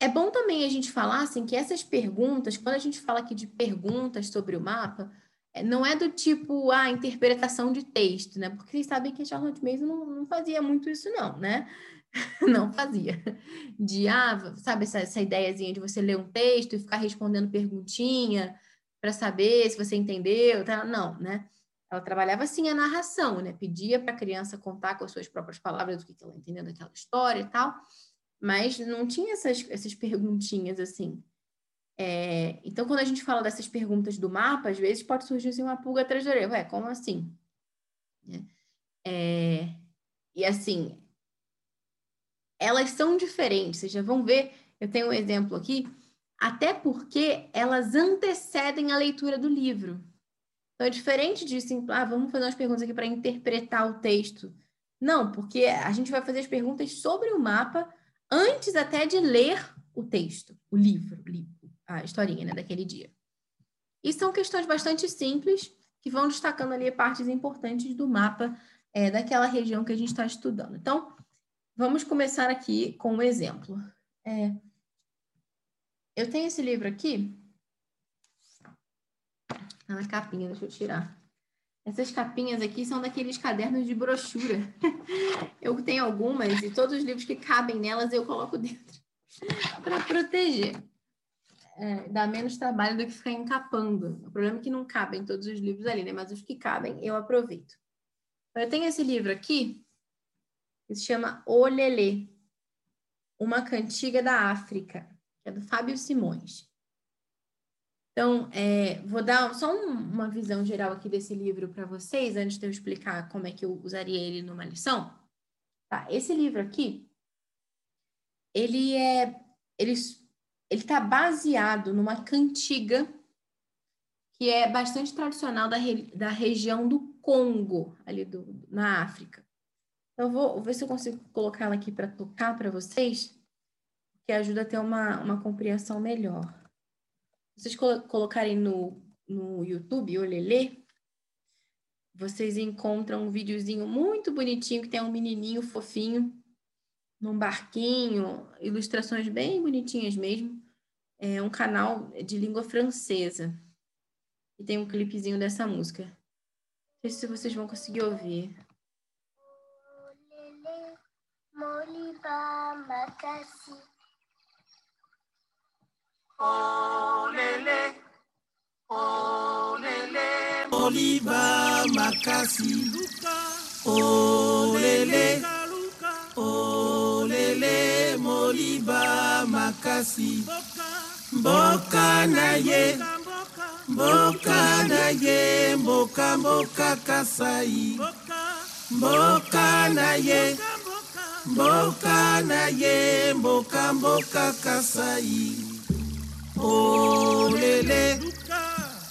É bom também a gente falar assim, que essas perguntas, quando a gente fala aqui de perguntas sobre o mapa, é, não é do tipo a ah, interpretação de texto, né? Porque vocês sabem que a Charlotte Mason não, não fazia muito isso, não, né? não fazia. De, ah, sabe, essa, essa ideiazinha de você ler um texto e ficar respondendo perguntinha para saber se você entendeu, tá? não, né? Ela trabalhava assim a narração, né? Pedia para a criança contar com as suas próprias palavras o que ela entendeu daquela história e tal, mas não tinha essas, essas perguntinhas assim. É, então, quando a gente fala dessas perguntas do mapa, às vezes pode surgir assim, uma pulga atrás da orelha. Ué, como assim? É, e assim, elas são diferentes. Vocês já vão ver, eu tenho um exemplo aqui, até porque elas antecedem a leitura do livro. Então, é diferente disso, ah, vamos fazer umas perguntas aqui para interpretar o texto. Não, porque a gente vai fazer as perguntas sobre o mapa antes até de ler o texto, o livro, a historinha né, daquele dia. E são questões bastante simples que vão destacando ali partes importantes do mapa é, daquela região que a gente está estudando. Então, vamos começar aqui com um exemplo. É, eu tenho esse livro aqui, Tá na capinha, deixa eu tirar. Essas capinhas aqui são daqueles cadernos de brochura. eu tenho algumas e todos os livros que cabem nelas eu coloco dentro para proteger. É, dá menos trabalho do que ficar encapando. O problema é que não cabem todos os livros ali, né? Mas os que cabem eu aproveito. Eu tenho esse livro aqui, que se chama O Lelê, uma cantiga da África, que é do Fábio Simões. Então, é, vou dar só um, uma visão geral aqui desse livro para vocês, antes de eu explicar como é que eu usaria ele numa lição. Tá, esse livro aqui, ele é, ele está baseado numa cantiga que é bastante tradicional da, da região do Congo, ali do, na África. Então, eu vou, vou ver se eu consigo colocar ela aqui para tocar para vocês, que ajuda a ter uma, uma compreensão melhor vocês colocarem no, no YouTube, Olelê, vocês encontram um videozinho muito bonitinho que tem um menininho fofinho num barquinho, ilustrações bem bonitinhas mesmo. É um canal de língua francesa. E tem um clipezinho dessa música. Não sei se vocês vão conseguir ouvir. Moliba, olele olele. Oliba makasi. Olele olele moliba makasi. Mboka. Na ye. Mboka na ye. Mboka mboka kasai. Mboka. Na ye. Mboka na ye. Mboka mboka kasai olele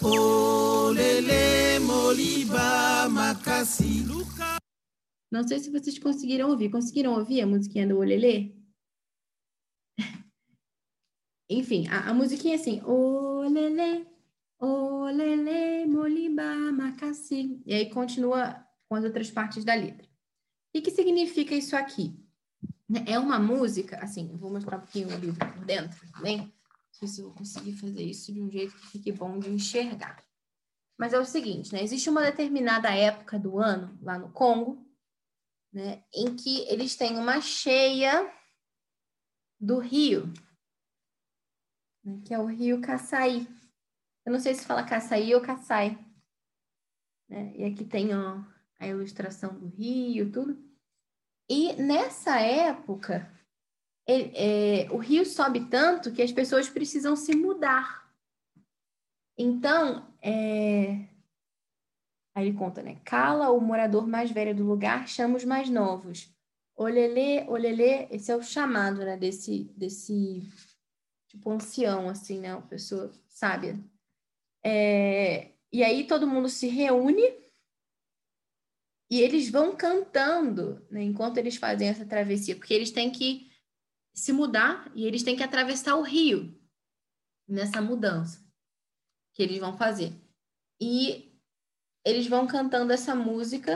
olele moliba makasi. Não sei se vocês conseguiram ouvir. Conseguiram ouvir a musiquinha do olele? Enfim a, a musiquinha é assim. Olele olele moliba makasi. E aí continua com as outras partes da letra. O que, que significa isso aqui? É uma música, assim, vou mostrar um pouquinho o livro por dentro, bem? Sei se eu vou conseguir fazer isso de um jeito que fique bom de enxergar. Mas é o seguinte, né? Existe uma determinada época do ano lá no Congo, né, em que eles têm uma cheia do rio, né, que é o rio Caçaí. Eu não sei se fala Caçaí ou Caçai. Né? E aqui tem ó, a ilustração do rio, tudo. E nessa época, é, o rio sobe tanto que as pessoas precisam se mudar. Então, é... aí ele conta, né? Cala o morador mais velho do lugar, chama os mais novos. Olelê, olelê, esse é o chamado, né? Desse, desse tipo ancião, assim, né? Uma pessoa sábia. É... E aí todo mundo se reúne e eles vão cantando né, enquanto eles fazem essa travessia, porque eles têm que se mudar e eles têm que atravessar o rio nessa mudança que eles vão fazer. E eles vão cantando essa música.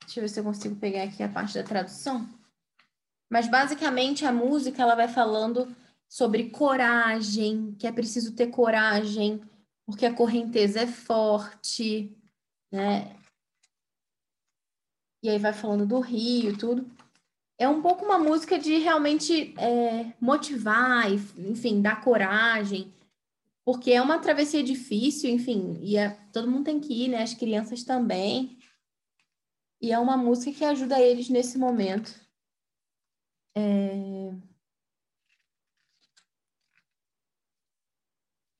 Deixa eu ver se eu consigo pegar aqui a parte da tradução. Mas basicamente a música ela vai falando sobre coragem, que é preciso ter coragem, porque a correnteza é forte, né? E aí vai falando do rio, tudo. É um pouco uma música de realmente é, motivar, enfim, dar coragem, porque é uma travessia difícil, enfim, e é, todo mundo tem que ir, né? As crianças também. E é uma música que ajuda eles nesse momento. É...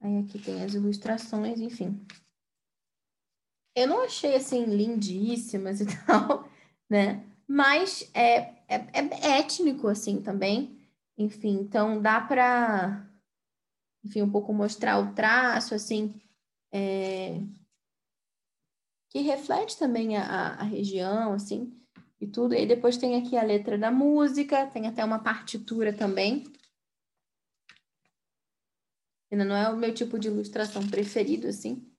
Aí aqui tem as ilustrações, enfim. Eu não achei assim lindíssimas e tal, né? Mas é, é, é étnico assim também. Enfim, então dá para, enfim, um pouco mostrar o traço assim, é... que reflete também a, a região, assim, e tudo. E depois tem aqui a letra da música, tem até uma partitura também. Ainda não é o meu tipo de ilustração preferido, assim.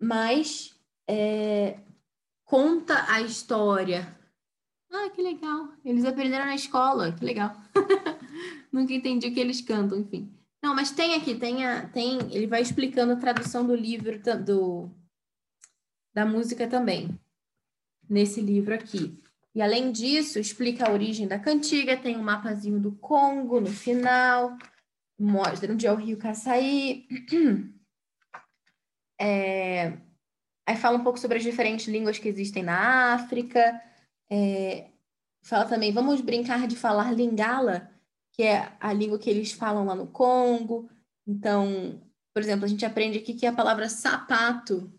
Mas é, conta a história. Ah, que legal. Eles aprenderam na escola, que legal. Nunca entendi o que eles cantam, enfim. Não, mas tem aqui, tem, a, tem ele vai explicando a tradução do livro do, da música também, nesse livro aqui. E além disso, explica a origem da cantiga, tem um mapazinho do Congo no final, mostra onde é o rio Caçaí. É, aí fala um pouco sobre as diferentes línguas que existem na África. É, fala também, vamos brincar de falar Lingala, que é a língua que eles falam lá no Congo. Então, por exemplo, a gente aprende aqui que a palavra sapato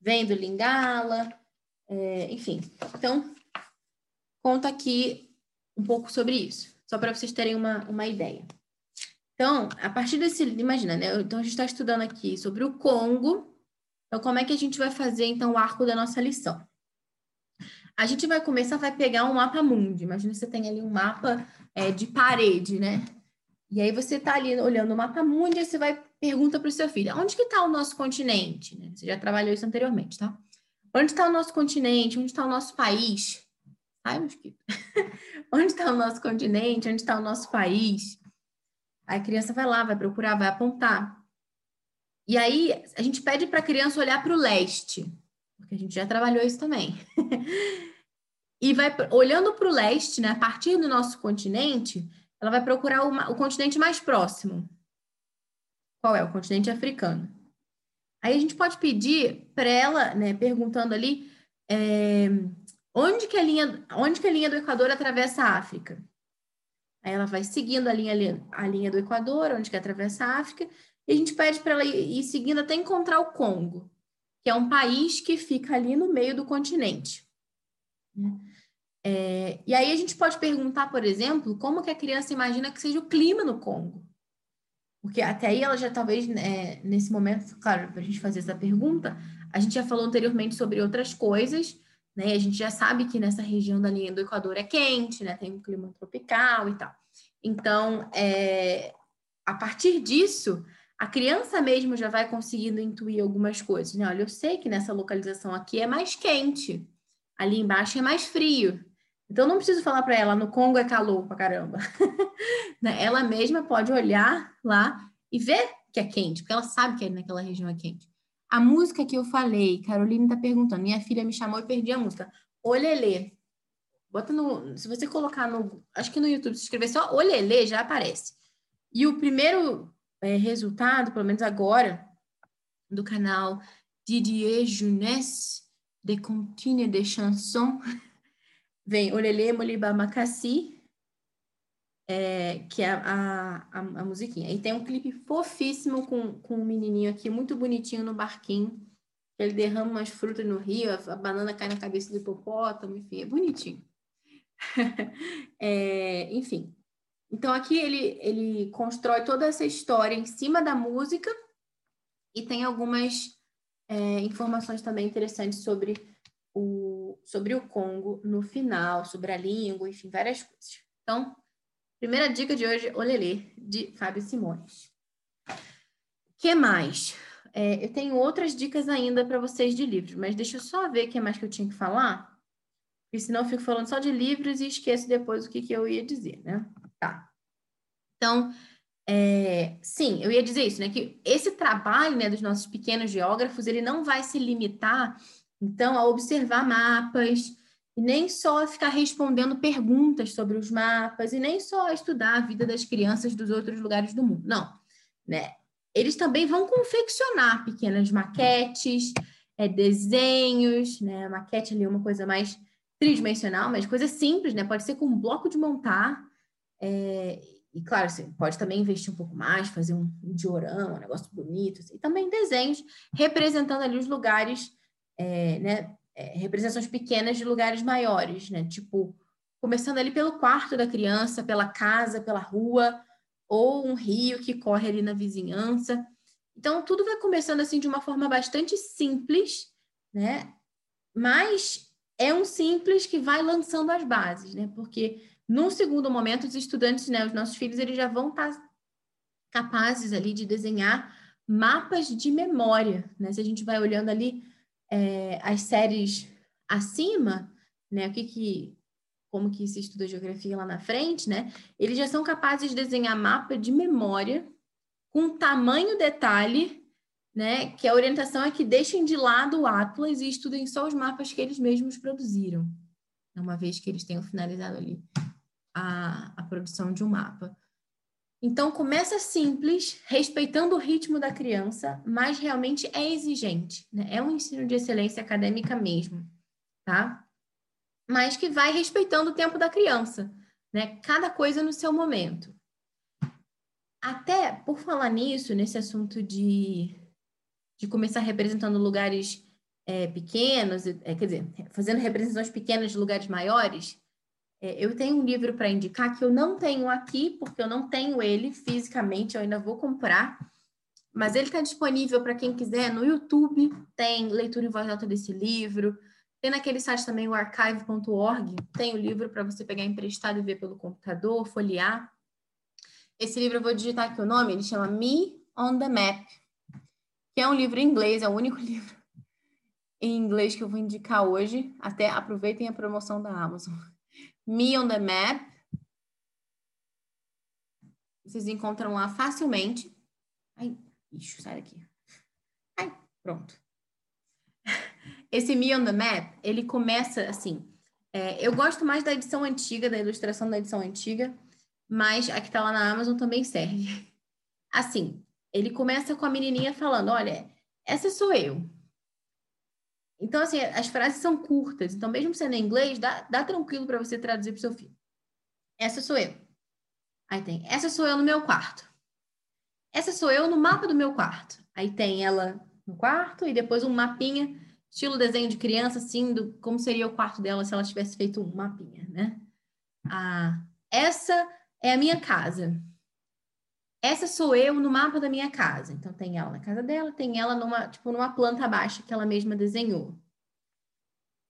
vem do Lingala. É, enfim, então, conta aqui um pouco sobre isso, só para vocês terem uma, uma ideia. Então, a partir desse, imagina, né? Então a gente está estudando aqui sobre o Congo. Então, como é que a gente vai fazer então o arco da nossa lição? A gente vai começar, vai pegar um mapa mundi. Imagina você tem ali um mapa é, de parede, né? E aí você está ali olhando o mapa mundi e você vai pergunta para o seu filho: onde que está o nosso continente? Né? Você já trabalhou isso anteriormente, tá? Onde está o nosso continente? Onde está o nosso país? Ai, mosquito. onde está o nosso continente? Onde está o nosso país? Aí a criança vai lá, vai procurar, vai apontar. E aí a gente pede para a criança olhar para o leste, a gente já trabalhou isso também. e vai olhando para o leste, né, a partir do nosso continente, ela vai procurar o, o continente mais próximo. Qual é? O continente africano. Aí a gente pode pedir para ela, né, perguntando ali, é, onde, que a linha, onde que a linha do Equador atravessa a África? Aí ela vai seguindo a linha, a linha do Equador, onde que atravessa a África, e a gente pede para ela ir seguindo até encontrar o Congo, que é um país que fica ali no meio do continente. É, e aí a gente pode perguntar, por exemplo, como que a criança imagina que seja o clima no Congo. Porque até aí ela já talvez, né, nesse momento, claro, para a gente fazer essa pergunta, a gente já falou anteriormente sobre outras coisas, né? A gente já sabe que nessa região da linha do Equador é quente, né? Tem um clima tropical e tal. Então, é, a partir disso, a criança mesmo já vai conseguindo intuir algumas coisas. Né? Olha, eu sei que nessa localização aqui é mais quente, ali embaixo é mais frio. Então, não preciso falar para ela, no Congo é calor pra caramba. Né? ela mesma pode olhar lá e ver que é quente, porque ela sabe que naquela região é quente. A música que eu falei, Caroline está perguntando, minha filha me chamou e perdi a música. Olelê. Bota no. Se você colocar no. Acho que no YouTube, se escrever só Olelê, já aparece. E o primeiro é, resultado, pelo menos agora, do canal Didier Jeunesse de Contine de Chanson, vem Olelê Moliba Macassi, é, que é a, a, a, musiquinha. E tem um clipe fofíssimo com, com um menininho aqui, muito bonitinho no barquinho. Ele derrama umas frutas no rio, a, a banana cai na cabeça do hipopótamo, enfim, é bonitinho. é, enfim. Então aqui ele, ele constrói toda essa história em cima da música e tem algumas é, informações também interessantes sobre o, sobre o Congo no final, sobre a língua, enfim, várias coisas. Então, primeira dica de hoje, Olelê, de Fábio Simões. que mais? É, eu tenho outras dicas ainda para vocês de livros, mas deixa eu só ver o que mais que eu tinha que falar, porque senão eu fico falando só de livros e esqueço depois o que, que eu ia dizer, né? Tá. Então, é, sim, eu ia dizer isso, né? Que esse trabalho né, dos nossos pequenos geógrafos, ele não vai se limitar, então, a observar mapas, e nem só ficar respondendo perguntas sobre os mapas, e nem só estudar a vida das crianças dos outros lugares do mundo. Não, né? Eles também vão confeccionar pequenas maquetes, é, desenhos, né? Maquete ali é uma coisa mais tridimensional, mas coisa simples, né? Pode ser com um bloco de montar. É, e claro, você pode também investir um pouco mais, fazer um diorama, um negócio bonito, assim. e também desenhos representando ali os lugares, é, né, é, representações pequenas de lugares maiores, né, tipo, começando ali pelo quarto da criança, pela casa, pela rua, ou um rio que corre ali na vizinhança. Então, tudo vai começando assim de uma forma bastante simples, né, mas é um simples que vai lançando as bases, né, porque num segundo momento, os estudantes, né, os nossos filhos, eles já vão estar tá capazes ali de desenhar mapas de memória, né? Se a gente vai olhando ali é, as séries acima, né, o que que como que se estuda geografia lá na frente, né? Eles já são capazes de desenhar mapa de memória com tamanho detalhe, né? Que a orientação é que deixem de lado o Atlas e estudem só os mapas que eles mesmos produziram, uma vez que eles tenham finalizado ali a, a produção de um mapa. Então, começa simples, respeitando o ritmo da criança, mas realmente é exigente, né? É um ensino de excelência acadêmica mesmo, tá? Mas que vai respeitando o tempo da criança, né? Cada coisa no seu momento. Até, por falar nisso, nesse assunto de, de começar representando lugares é, pequenos, é, quer dizer, fazendo representações pequenas de lugares maiores, eu tenho um livro para indicar que eu não tenho aqui, porque eu não tenho ele fisicamente, eu ainda vou comprar, mas ele está disponível para quem quiser no YouTube, tem leitura em voz alta desse livro, tem naquele site também, o archive.org, tem o livro para você pegar emprestado e ver pelo computador, folhear. Esse livro eu vou digitar aqui o nome, ele chama Me on the Map, que é um livro em inglês, é o único livro em inglês que eu vou indicar hoje. Até aproveitem a promoção da Amazon. Me on the Map. Vocês encontram lá facilmente. Ai, ixi, sai daqui. Ai, pronto. Esse Me on the Map, ele começa assim. É, eu gosto mais da edição antiga, da ilustração da edição antiga, mas a que está lá na Amazon também serve. Assim, ele começa com a menininha falando: Olha, essa sou eu. Então, assim, as frases são curtas. Então, mesmo sendo em inglês, dá, dá tranquilo para você traduzir para seu filho. Essa sou eu. Aí tem, essa sou eu no meu quarto. Essa sou eu no mapa do meu quarto. Aí tem ela no quarto e depois um mapinha, estilo desenho de criança, assim, do como seria o quarto dela se ela tivesse feito um mapinha, né? Ah, essa é a minha casa. Essa sou eu no mapa da minha casa. Então tem ela na casa dela, tem ela numa, tipo, numa planta baixa que ela mesma desenhou.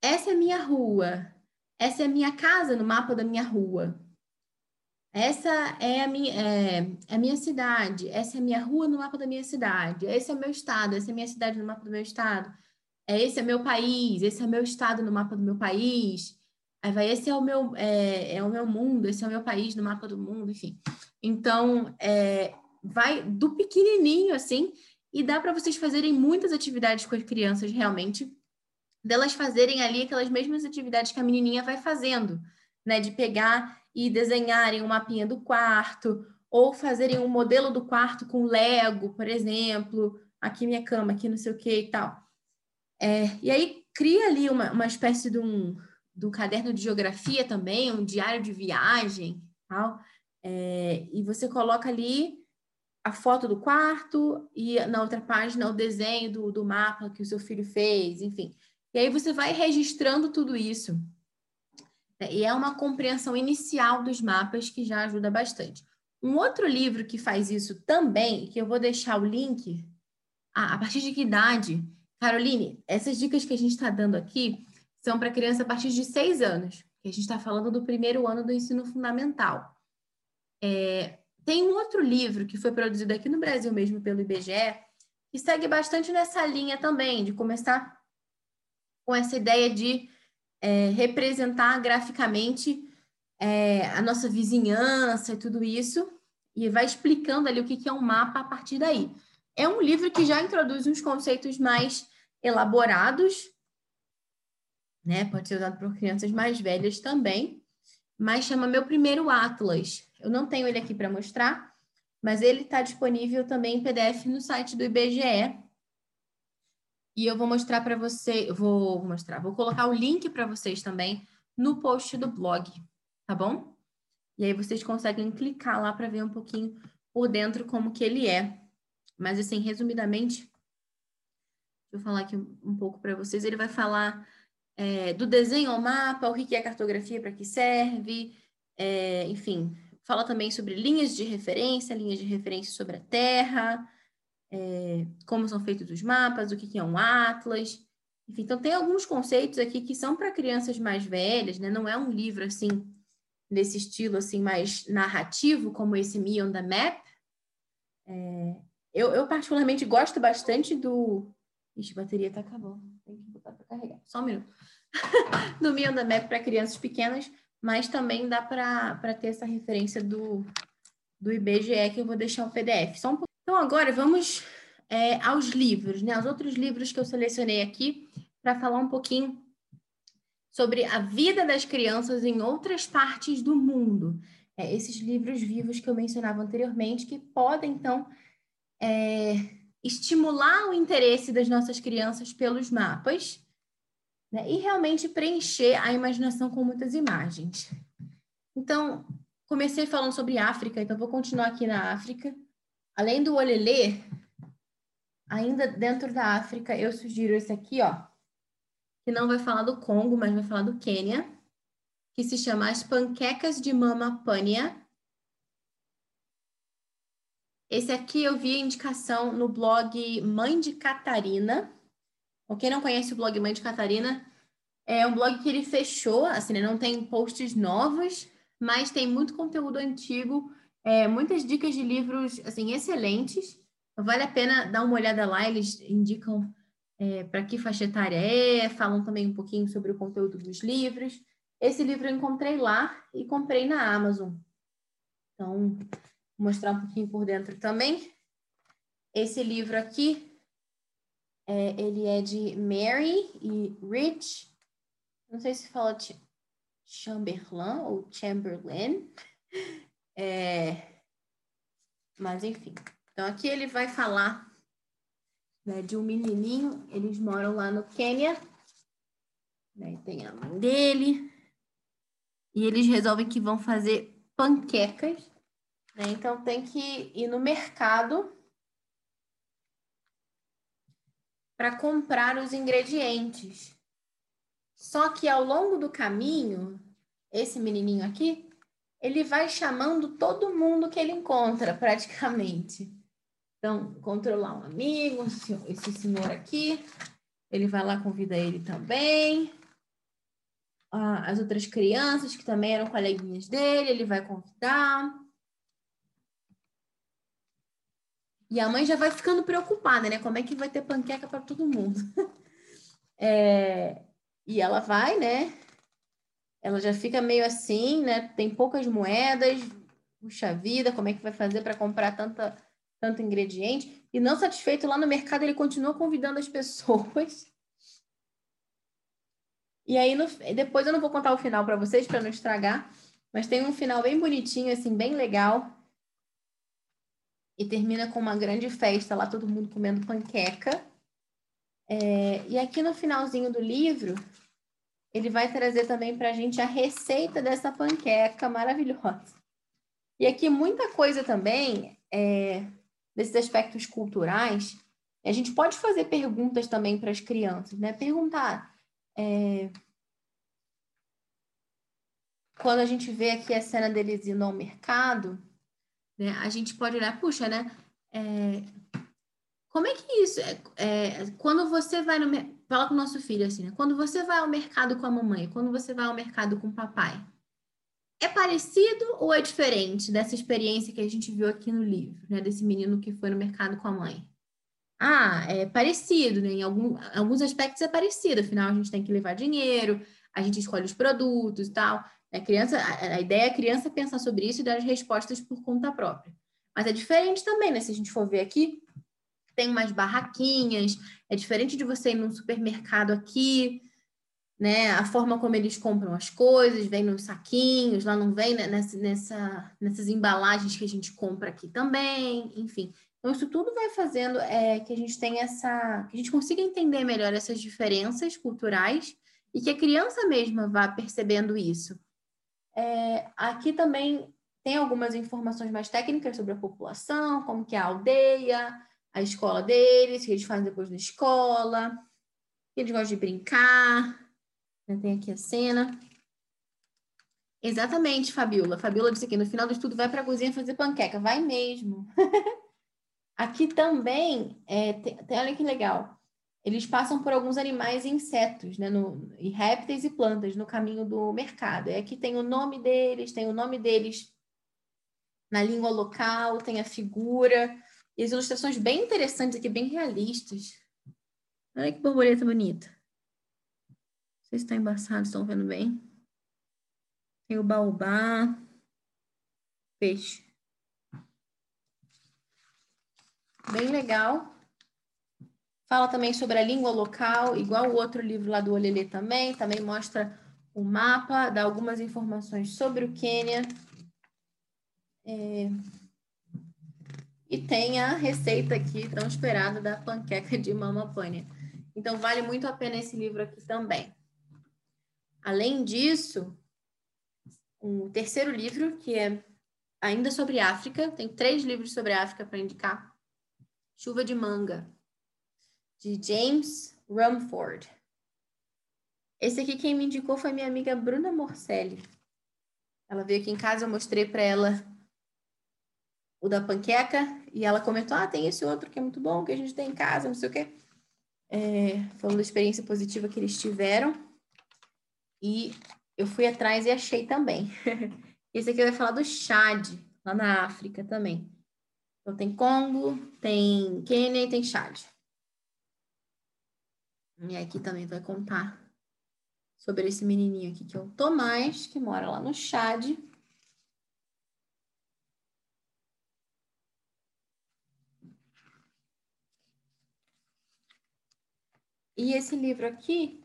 Essa é minha rua. Essa é minha casa no mapa da minha rua. Essa é a minha, é, é a minha cidade. Essa é a minha rua no mapa da minha cidade. Esse é o meu estado. Essa é a minha cidade no mapa do meu estado. É, esse é meu país. Esse é meu estado no mapa do meu país. Aí vai, esse é o meu, é, é o meu mundo. Esse é o meu país no mapa do mundo. Enfim. Então, é, vai do pequenininho, assim, e dá para vocês fazerem muitas atividades com as crianças, realmente, delas fazerem ali aquelas mesmas atividades que a menininha vai fazendo, né? De pegar e desenharem um mapinha do quarto, ou fazerem um modelo do quarto com Lego, por exemplo, aqui minha cama, aqui não sei o que e tal. É, e aí cria ali uma, uma espécie de um, de um caderno de geografia também, um diário de viagem, tal, é, e você coloca ali a foto do quarto e na outra página o desenho do, do mapa que o seu filho fez, enfim. E aí você vai registrando tudo isso. É, e é uma compreensão inicial dos mapas que já ajuda bastante. Um outro livro que faz isso também, que eu vou deixar o link, a, a partir de que idade Caroline, essas dicas que a gente está dando aqui são para criança a partir de seis anos, que a gente está falando do primeiro ano do ensino fundamental. É, tem um outro livro que foi produzido aqui no Brasil mesmo pelo IBGE, que segue bastante nessa linha também, de começar com essa ideia de é, representar graficamente é, a nossa vizinhança e tudo isso, e vai explicando ali o que, que é um mapa a partir daí. É um livro que já introduz uns conceitos mais elaborados, né? Pode ser usado por crianças mais velhas também, mas chama Meu Primeiro Atlas. Eu não tenho ele aqui para mostrar, mas ele está disponível também em PDF no site do IBGE. E eu vou mostrar para você, vou mostrar, vou colocar o link para vocês também no post do blog, tá bom? E aí vocês conseguem clicar lá para ver um pouquinho por dentro como que ele é. Mas assim, resumidamente, eu falar aqui um pouco para vocês. Ele vai falar é, do desenho ao mapa, o que é cartografia, para que serve, é, enfim, fala também sobre linhas de referência, linhas de referência sobre a Terra, é, como são feitos os mapas, o que é um atlas. Enfim, então tem alguns conceitos aqui que são para crianças mais velhas, né? Não é um livro assim nesse estilo assim mais narrativo como esse Me on the Map. É, eu, eu, particularmente gosto bastante do. Ixi, a bateria tá acabando. Tem que botar para carregar. Só um minuto. do Me on the Map para crianças pequenas, mas também dá para ter essa referência do, do IBGE que eu vou deixar o PDF. Só um Então agora vamos é, aos livros, né? Os outros livros que eu selecionei aqui para falar um pouquinho sobre a vida das crianças em outras partes do mundo. É, esses livros vivos que eu mencionava anteriormente, que podem, então, é, estimular o interesse das nossas crianças pelos mapas né, e realmente preencher a imaginação com muitas imagens. Então, comecei falando sobre África, então vou continuar aqui na África. Além do olelê, ainda dentro da África, eu sugiro esse aqui, ó, que não vai falar do Congo, mas vai falar do Quênia, que se chama As Panquecas de Mama Pânia. Esse aqui eu vi a indicação no blog Mãe de Catarina. Pra quem não conhece o blog Mãe de Catarina, é um blog que ele fechou, assim, né? não tem posts novos, mas tem muito conteúdo antigo, é, muitas dicas de livros, assim, excelentes. Vale a pena dar uma olhada lá, eles indicam é, para que faixa etária é, falam também um pouquinho sobre o conteúdo dos livros. Esse livro eu encontrei lá e comprei na Amazon. Então, vou mostrar um pouquinho por dentro também. Esse livro aqui, é, ele é de Mary e Rich, não sei se fala Chamberlain ou Chamberlain, é, mas enfim. Então, aqui ele vai falar né, de um menininho, eles moram lá no Quênia, né, tem a mãe dele, e eles resolvem que vão fazer panquecas, né, então tem que ir no mercado para comprar os ingredientes. Só que ao longo do caminho, esse menininho aqui, ele vai chamando todo mundo que ele encontra, praticamente. Então, controlar um amigo, esse senhor aqui, ele vai lá, convida ele também. Ah, as outras crianças, que também eram coleguinhas dele, ele vai convidar. E a mãe já vai ficando preocupada, né? Como é que vai ter panqueca para todo mundo? é, e ela vai, né? Ela já fica meio assim, né? Tem poucas moedas. Puxa vida, como é que vai fazer para comprar tanta tanto ingrediente. E não satisfeito lá no mercado, ele continua convidando as pessoas. E aí, no, depois eu não vou contar o final para vocês, para não estragar, mas tem um final bem bonitinho, assim, bem legal. E termina com uma grande festa lá, todo mundo comendo panqueca. É, e aqui no finalzinho do livro, ele vai trazer também para a gente a receita dessa panqueca maravilhosa. E aqui muita coisa também é, desses aspectos culturais, a gente pode fazer perguntas também para as crianças, né? Perguntar. É... Quando a gente vê aqui a cena deles indo ao mercado, né, a gente pode olhar, puxa, né? É... como é que isso é, é, quando você vai no fala com o nosso filho assim, né? Quando você vai ao mercado com a mamãe, quando você vai ao mercado com o papai, é parecido ou é diferente dessa experiência que a gente viu aqui no livro, né? Desse menino que foi no mercado com a mãe? Ah, é parecido, né? Em algum, alguns aspectos é parecido, afinal a gente tem que levar dinheiro, a gente escolhe os produtos e tal. A, criança, a ideia é a criança pensar sobre isso e dar as respostas por conta própria. Mas é diferente também, né? Se a gente for ver aqui, tem umas barraquinhas, é diferente de você ir num supermercado aqui, né? A forma como eles compram as coisas, vem nos saquinhos, lá não vem né? nessa, nessa, nessas embalagens que a gente compra aqui também, enfim. Então, isso tudo vai fazendo é, que a gente tenha essa. que a gente consiga entender melhor essas diferenças culturais e que a criança mesma vá percebendo isso. É, aqui também tem algumas informações mais técnicas sobre a população, como que é a aldeia, a escola deles, o que eles fazem depois da escola, que eles gostam de brincar. Tem aqui a cena. Exatamente, Fabiola. Fabiola disse aqui, no final do estudo vai para a cozinha fazer panqueca. Vai mesmo. aqui também, é, tem, olha que legal. Eles passam por alguns animais e insetos, né? No, e répteis e plantas no caminho do mercado. E aqui tem o nome deles, tem o nome deles na língua local, tem a figura. E as ilustrações bem interessantes aqui, bem realistas. Olha que borboleta bonita. Não sei se está embaçado, estão vendo bem. Tem o baobá. Peixe. Bem legal. Fala também sobre a língua local, igual o outro livro lá do Olelê também. Também mostra o mapa, dá algumas informações sobre o Quênia. É... E tem a receita aqui tão esperada da panqueca de Mama Pânia. Então, vale muito a pena esse livro aqui também. Além disso, o um terceiro livro, que é ainda sobre África, tem três livros sobre África para indicar. Chuva de Manga, de James Rumford. Esse aqui quem me indicou foi minha amiga Bruna Morcelli. Ela veio aqui em casa, eu mostrei para ela o da panqueca, e ela comentou: ah, tem esse outro que é muito bom, que a gente tem em casa, não sei o quê. É, falando da experiência positiva que eles tiveram. E eu fui atrás e achei também. esse aqui vai falar do Chad, lá na África também. Então tem Congo, tem Quênia e tem Chad. E aqui também vai contar sobre esse menininho aqui, que é o Tomás, que mora lá no Chad. E esse livro aqui,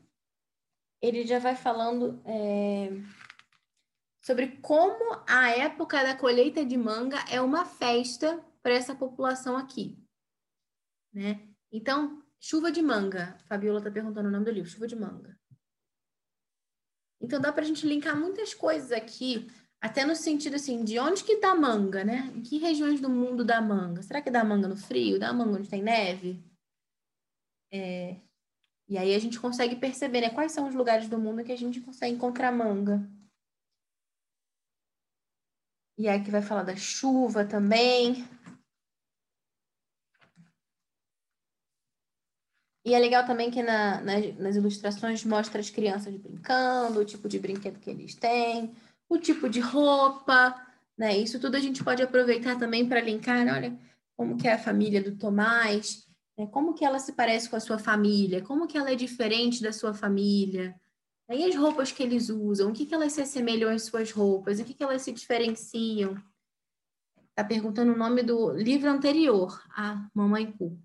ele já vai falando é, sobre como a época da colheita de manga é uma festa para essa população aqui, né? Então, chuva de manga. Fabiola está perguntando o nome do livro, chuva de manga. Então dá para a gente linkar muitas coisas aqui, até no sentido assim, de onde que dá manga, né? Em que regiões do mundo dá manga? Será que dá manga no frio? Dá manga onde tem neve? É, e aí a gente consegue perceber, né, quais são os lugares do mundo que a gente consegue encontrar manga. E aí que vai falar da chuva também. E é legal também que na, nas, nas ilustrações mostra as crianças brincando, o tipo de brinquedo que eles têm, o tipo de roupa, né? Isso tudo a gente pode aproveitar também para linkar, olha, como que é a família do Tomás, né? Como que ela se parece com a sua família? Como que ela é diferente da sua família? E as roupas que eles usam? O que, que elas se assemelham às suas roupas? O que, que elas se diferenciam? Está perguntando o nome do livro anterior, A Mamãe Cu.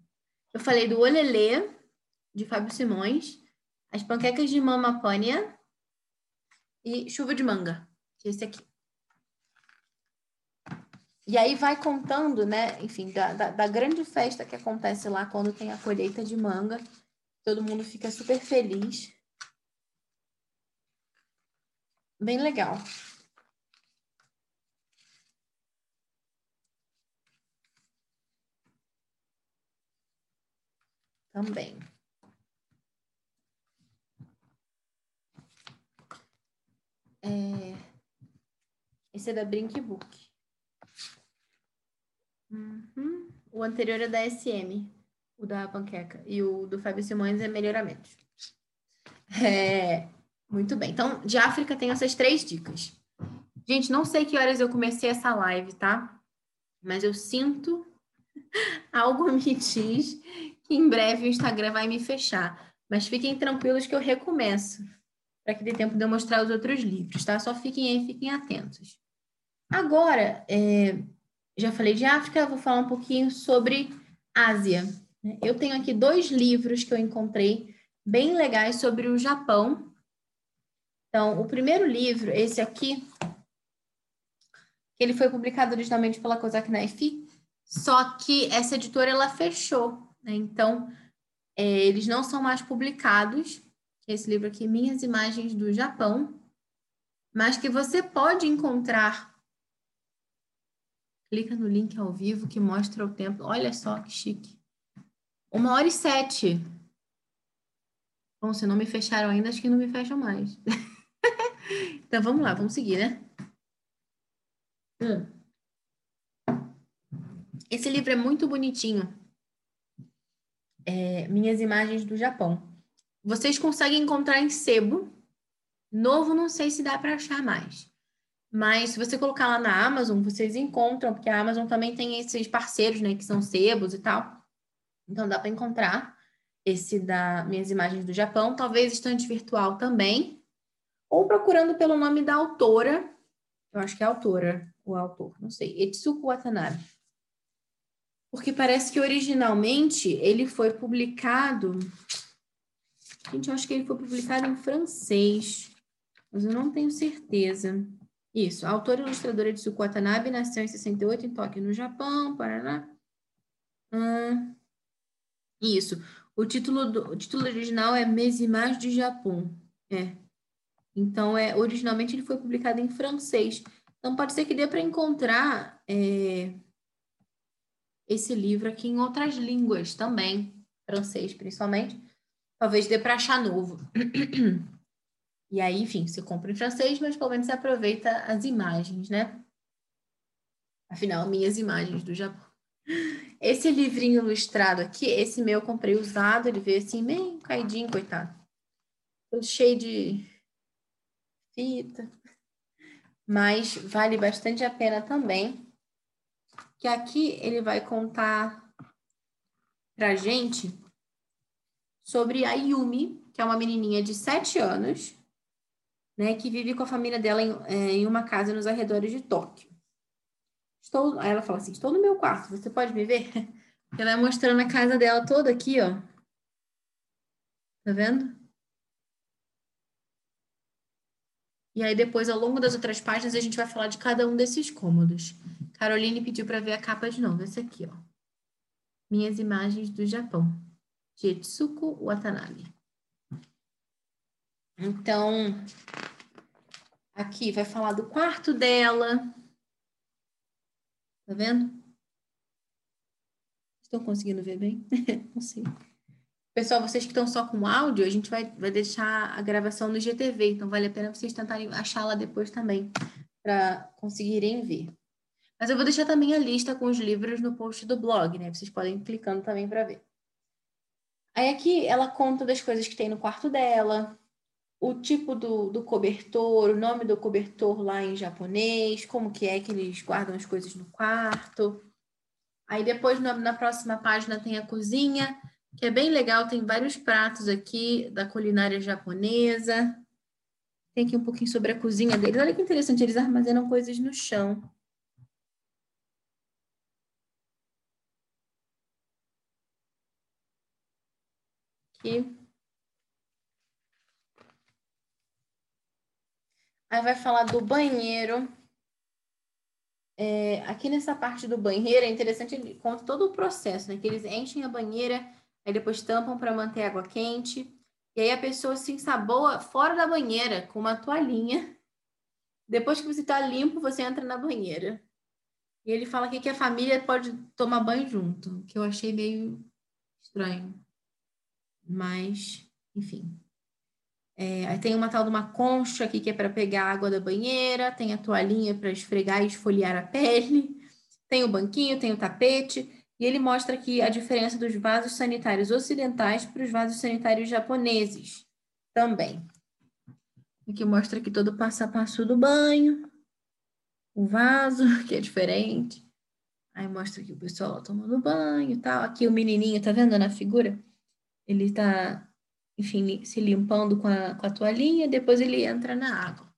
Eu falei do Olelê, de Fábio Simões, As Panquecas de Mama Pânia e Chuva de Manga, que é esse aqui. E aí vai contando, né, enfim, da, da, da, grande festa que acontece lá quando tem a colheita de manga. Todo mundo fica super feliz. Bem legal. Também. É... Esse é da Brink Book. Uhum. O anterior é da SM. O da panqueca. E o do Fábio Simões é melhoramentos. É, muito bem. Então, de África tem essas três dicas. Gente, não sei que horas eu comecei essa live, tá? Mas eu sinto algo me diz que em breve o Instagram vai me fechar. Mas fiquem tranquilos que eu recomeço, para que dê tempo de eu mostrar os outros livros, tá? Só fiquem aí, fiquem atentos. Agora, é, já falei de África, vou falar um pouquinho sobre Ásia. Eu tenho aqui dois livros que eu encontrei bem legais sobre o Japão. Então, o primeiro livro, esse aqui, ele foi publicado originalmente pela Kozak Naifi, só que essa editora ela fechou, né? Então, é, eles não são mais publicados. Esse livro aqui, Minhas Imagens do Japão, mas que você pode encontrar. Clica no link ao vivo que mostra o tempo. Olha só que chique. Uma hora e sete. Bom, se não me fecharam ainda, acho que não me fecham mais. então vamos lá, vamos seguir, né? Hum. Esse livro é muito bonitinho. É, Minhas imagens do Japão. Vocês conseguem encontrar em sebo. Novo, não sei se dá para achar mais. Mas se você colocar lá na Amazon, vocês encontram, porque a Amazon também tem esses parceiros, né, que são sebos e tal. Então dá para encontrar esse da Minhas Imagens do Japão, talvez estante virtual também, ou procurando pelo nome da autora, eu acho que é autora, o autor, não sei, Etsuko Watanabe. Porque parece que originalmente ele foi publicado. Gente, eu acho que ele foi publicado em francês, mas eu não tenho certeza. Isso, autora e ilustradora de Watanabe nasceu em 68 em Tóquio, no Japão, Paraná. Hum, isso. O título, do, o título original é Mes de Japão. É. Então, é, originalmente ele foi publicado em francês. Então, pode ser que dê para encontrar é, esse livro aqui em outras línguas também, francês principalmente. Talvez dê para achar novo. E aí, enfim, você compra em francês, mas pelo menos você aproveita as imagens, né? Afinal, minhas imagens do Japão. Esse livrinho ilustrado aqui, esse meu eu comprei usado, ele veio assim, bem caidinho, coitado. Todo cheio de fita. Mas vale bastante a pena também. Que aqui ele vai contar pra gente sobre a Yumi, que é uma menininha de 7 anos, né, que vive com a família dela em, é, em uma casa nos arredores de Tóquio. Estou, ela fala assim: Estou no meu quarto, você pode me ver? Ela vai mostrando a casa dela toda aqui, ó. Tá vendo? E aí depois, ao longo das outras páginas, a gente vai falar de cada um desses cômodos. Caroline pediu para ver a capa de novo, esse aqui, ó. Minhas imagens do Japão. Jetsuko Watanabe. Então, aqui vai falar do quarto dela. Tá vendo? Estão conseguindo ver bem? Não sei. Pessoal, vocês que estão só com áudio, a gente vai, vai deixar a gravação no GTV, então vale a pena vocês tentarem achá-la depois também, para conseguirem ver. Mas eu vou deixar também a lista com os livros no post do blog, né? Vocês podem ir clicando também para ver. Aí aqui ela conta das coisas que tem no quarto dela, o tipo do, do cobertor, o nome do cobertor lá em japonês, como que é que eles guardam as coisas no quarto. Aí depois na, na próxima página tem a cozinha, que é bem legal, tem vários pratos aqui da culinária japonesa. Tem aqui um pouquinho sobre a cozinha deles. Olha que interessante, eles armazenam coisas no chão. Aqui. Aí vai falar do banheiro. É, aqui nessa parte do banheiro é interessante, ele conta todo o processo, né? Que eles enchem a banheira, aí depois tampam para manter a água quente. E aí a pessoa se ensaboa fora da banheira com uma toalhinha. Depois que você está limpo, você entra na banheira. E ele fala aqui que a família pode tomar banho junto, que eu achei meio estranho. Mas, enfim. É, aí tem uma tal de uma concha aqui que é para pegar a água da banheira, tem a toalhinha para esfregar e esfoliar a pele, tem o banquinho, tem o tapete, E ele mostra aqui a diferença dos vasos sanitários ocidentais para os vasos sanitários japoneses também. Aqui mostra aqui todo o passo a passo do banho, o vaso, que é diferente. Aí mostra aqui o pessoal tomando banho e tal. Aqui o menininho, tá vendo na figura? Ele tá, enfim, se limpando com a, com a toalhinha, depois ele entra na água.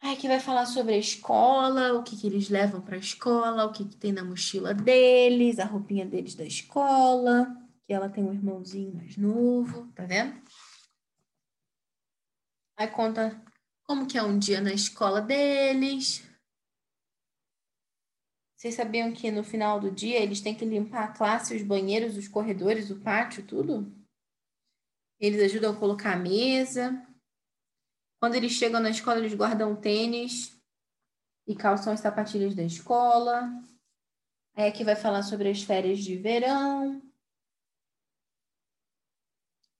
Aí aqui vai falar sobre a escola, o que, que eles levam para a escola, o que, que tem na mochila deles, a roupinha deles da escola, que ela tem um irmãozinho mais novo, tá vendo? Aí conta como que é um dia na escola deles. Vocês sabiam que no final do dia eles têm que limpar a classe, os banheiros, os corredores, o pátio, tudo? Eles ajudam a colocar a mesa. Quando eles chegam na escola, eles guardam tênis e calçam as sapatilhas da escola. Aí aqui vai falar sobre as férias de verão,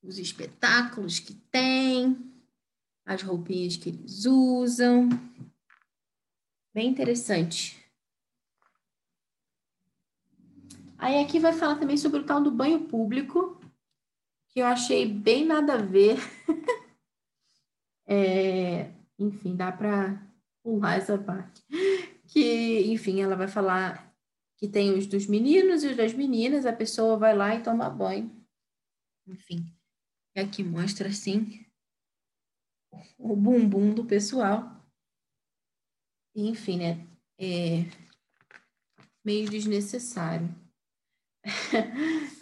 os espetáculos que tem, as roupinhas que eles usam. Bem interessante. Aí aqui vai falar também sobre o tal do banho público, que eu achei bem nada a ver. É, enfim, dá para pular essa parte. Que, enfim, ela vai falar que tem os dos meninos e os das meninas, a pessoa vai lá e toma banho. Enfim, aqui mostra assim o bumbum do pessoal. enfim, né? É meio desnecessário.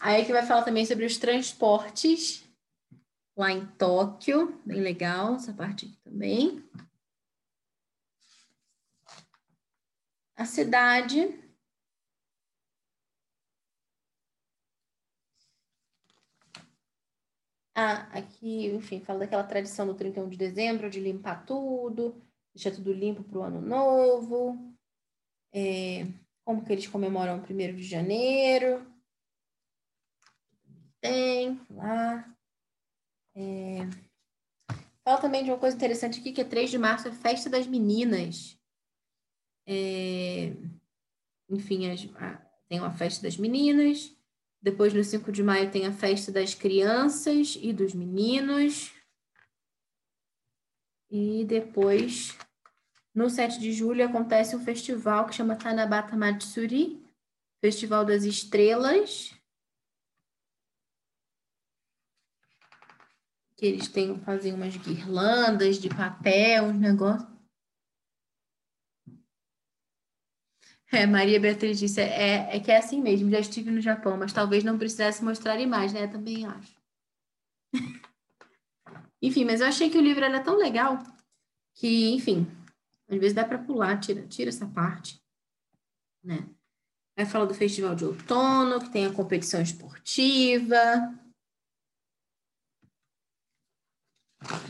Aí que vai falar também sobre os transportes lá em Tóquio, bem legal essa parte aqui também. A cidade. Ah, aqui, enfim, fala daquela tradição do 31 de dezembro de limpar tudo, deixar tudo limpo para o ano novo. É, como que eles comemoram o 1 de janeiro. Tem lá. É... Fala também de uma coisa interessante aqui, que é 3 de março, é festa das meninas. É... Enfim, as... tem uma festa das meninas. Depois, no 5 de maio, tem a festa das crianças e dos meninos. E depois, no 7 de julho, acontece um festival que chama Tanabata Matsuri, Festival das Estrelas. Que eles têm, fazem umas guirlandas de papel, uns negócios. É, Maria Beatriz disse, é, é que é assim mesmo, já estive no Japão, mas talvez não precisasse mostrar imagens, né? Também acho. enfim, mas eu achei que o livro era tão legal que, enfim, às vezes dá para pular, tira, tira essa parte, né? Vai falar do festival de outono, que tem a competição esportiva,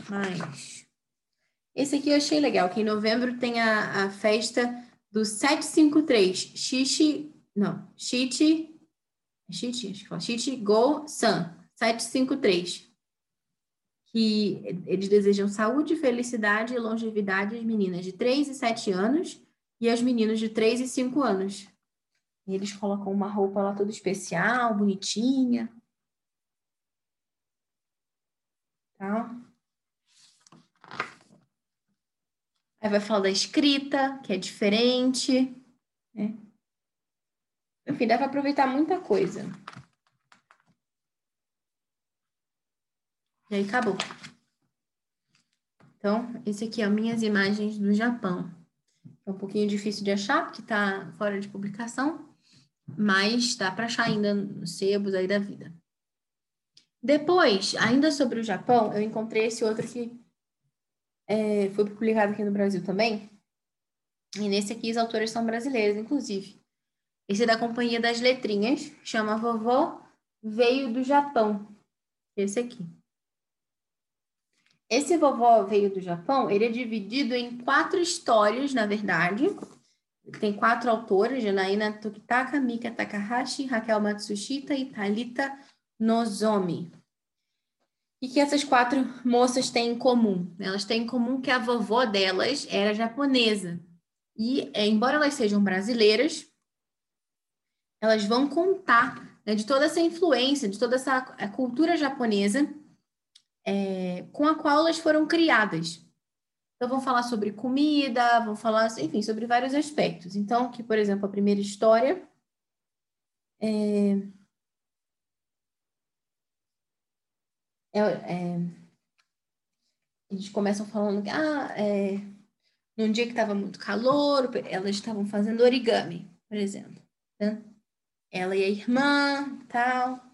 Mas. Esse aqui eu achei legal, que em novembro tem a, a festa do 753, Shichi, não, Shichi, Shichi, acho que Shichi Go San, 753. Que eles desejam saúde, felicidade e longevidade às meninas de 3 e 7 anos e aos meninos de 3 e 5 anos. E eles colocam uma roupa lá toda especial, bonitinha. Tá? Aí vai falar da escrita, que é diferente. Né? Enfim, dá para aproveitar muita coisa. E aí acabou. Então, esse aqui é minhas imagens do Japão. É um pouquinho difícil de achar, porque está fora de publicação, mas dá para achar ainda nos sebos aí da vida. Depois, ainda sobre o Japão, eu encontrei esse outro que é, foi publicado aqui no Brasil também. E nesse aqui as autoras são brasileiras, inclusive. Esse é da Companhia das Letrinhas, chama Vovó Veio do Japão. Esse aqui. Esse Vovó Veio do Japão, ele é dividido em quatro histórias, na verdade. Tem quatro autoras, Janaína Tokitaka, Mika Takahashi, Raquel Matsushita e Talita Nozomi. E que essas quatro moças têm em comum? Elas têm em comum que a vovó delas era japonesa. E, é, embora elas sejam brasileiras, elas vão contar né, de toda essa influência, de toda essa cultura japonesa é, com a qual elas foram criadas. Então, vão falar sobre comida, vão falar, enfim, sobre vários aspectos. Então, que, por exemplo, a primeira história é, é, é, eles começam falando que, ah, é, num dia que estava muito calor, elas estavam fazendo origami, por exemplo. Né? Ela e a irmã, tal.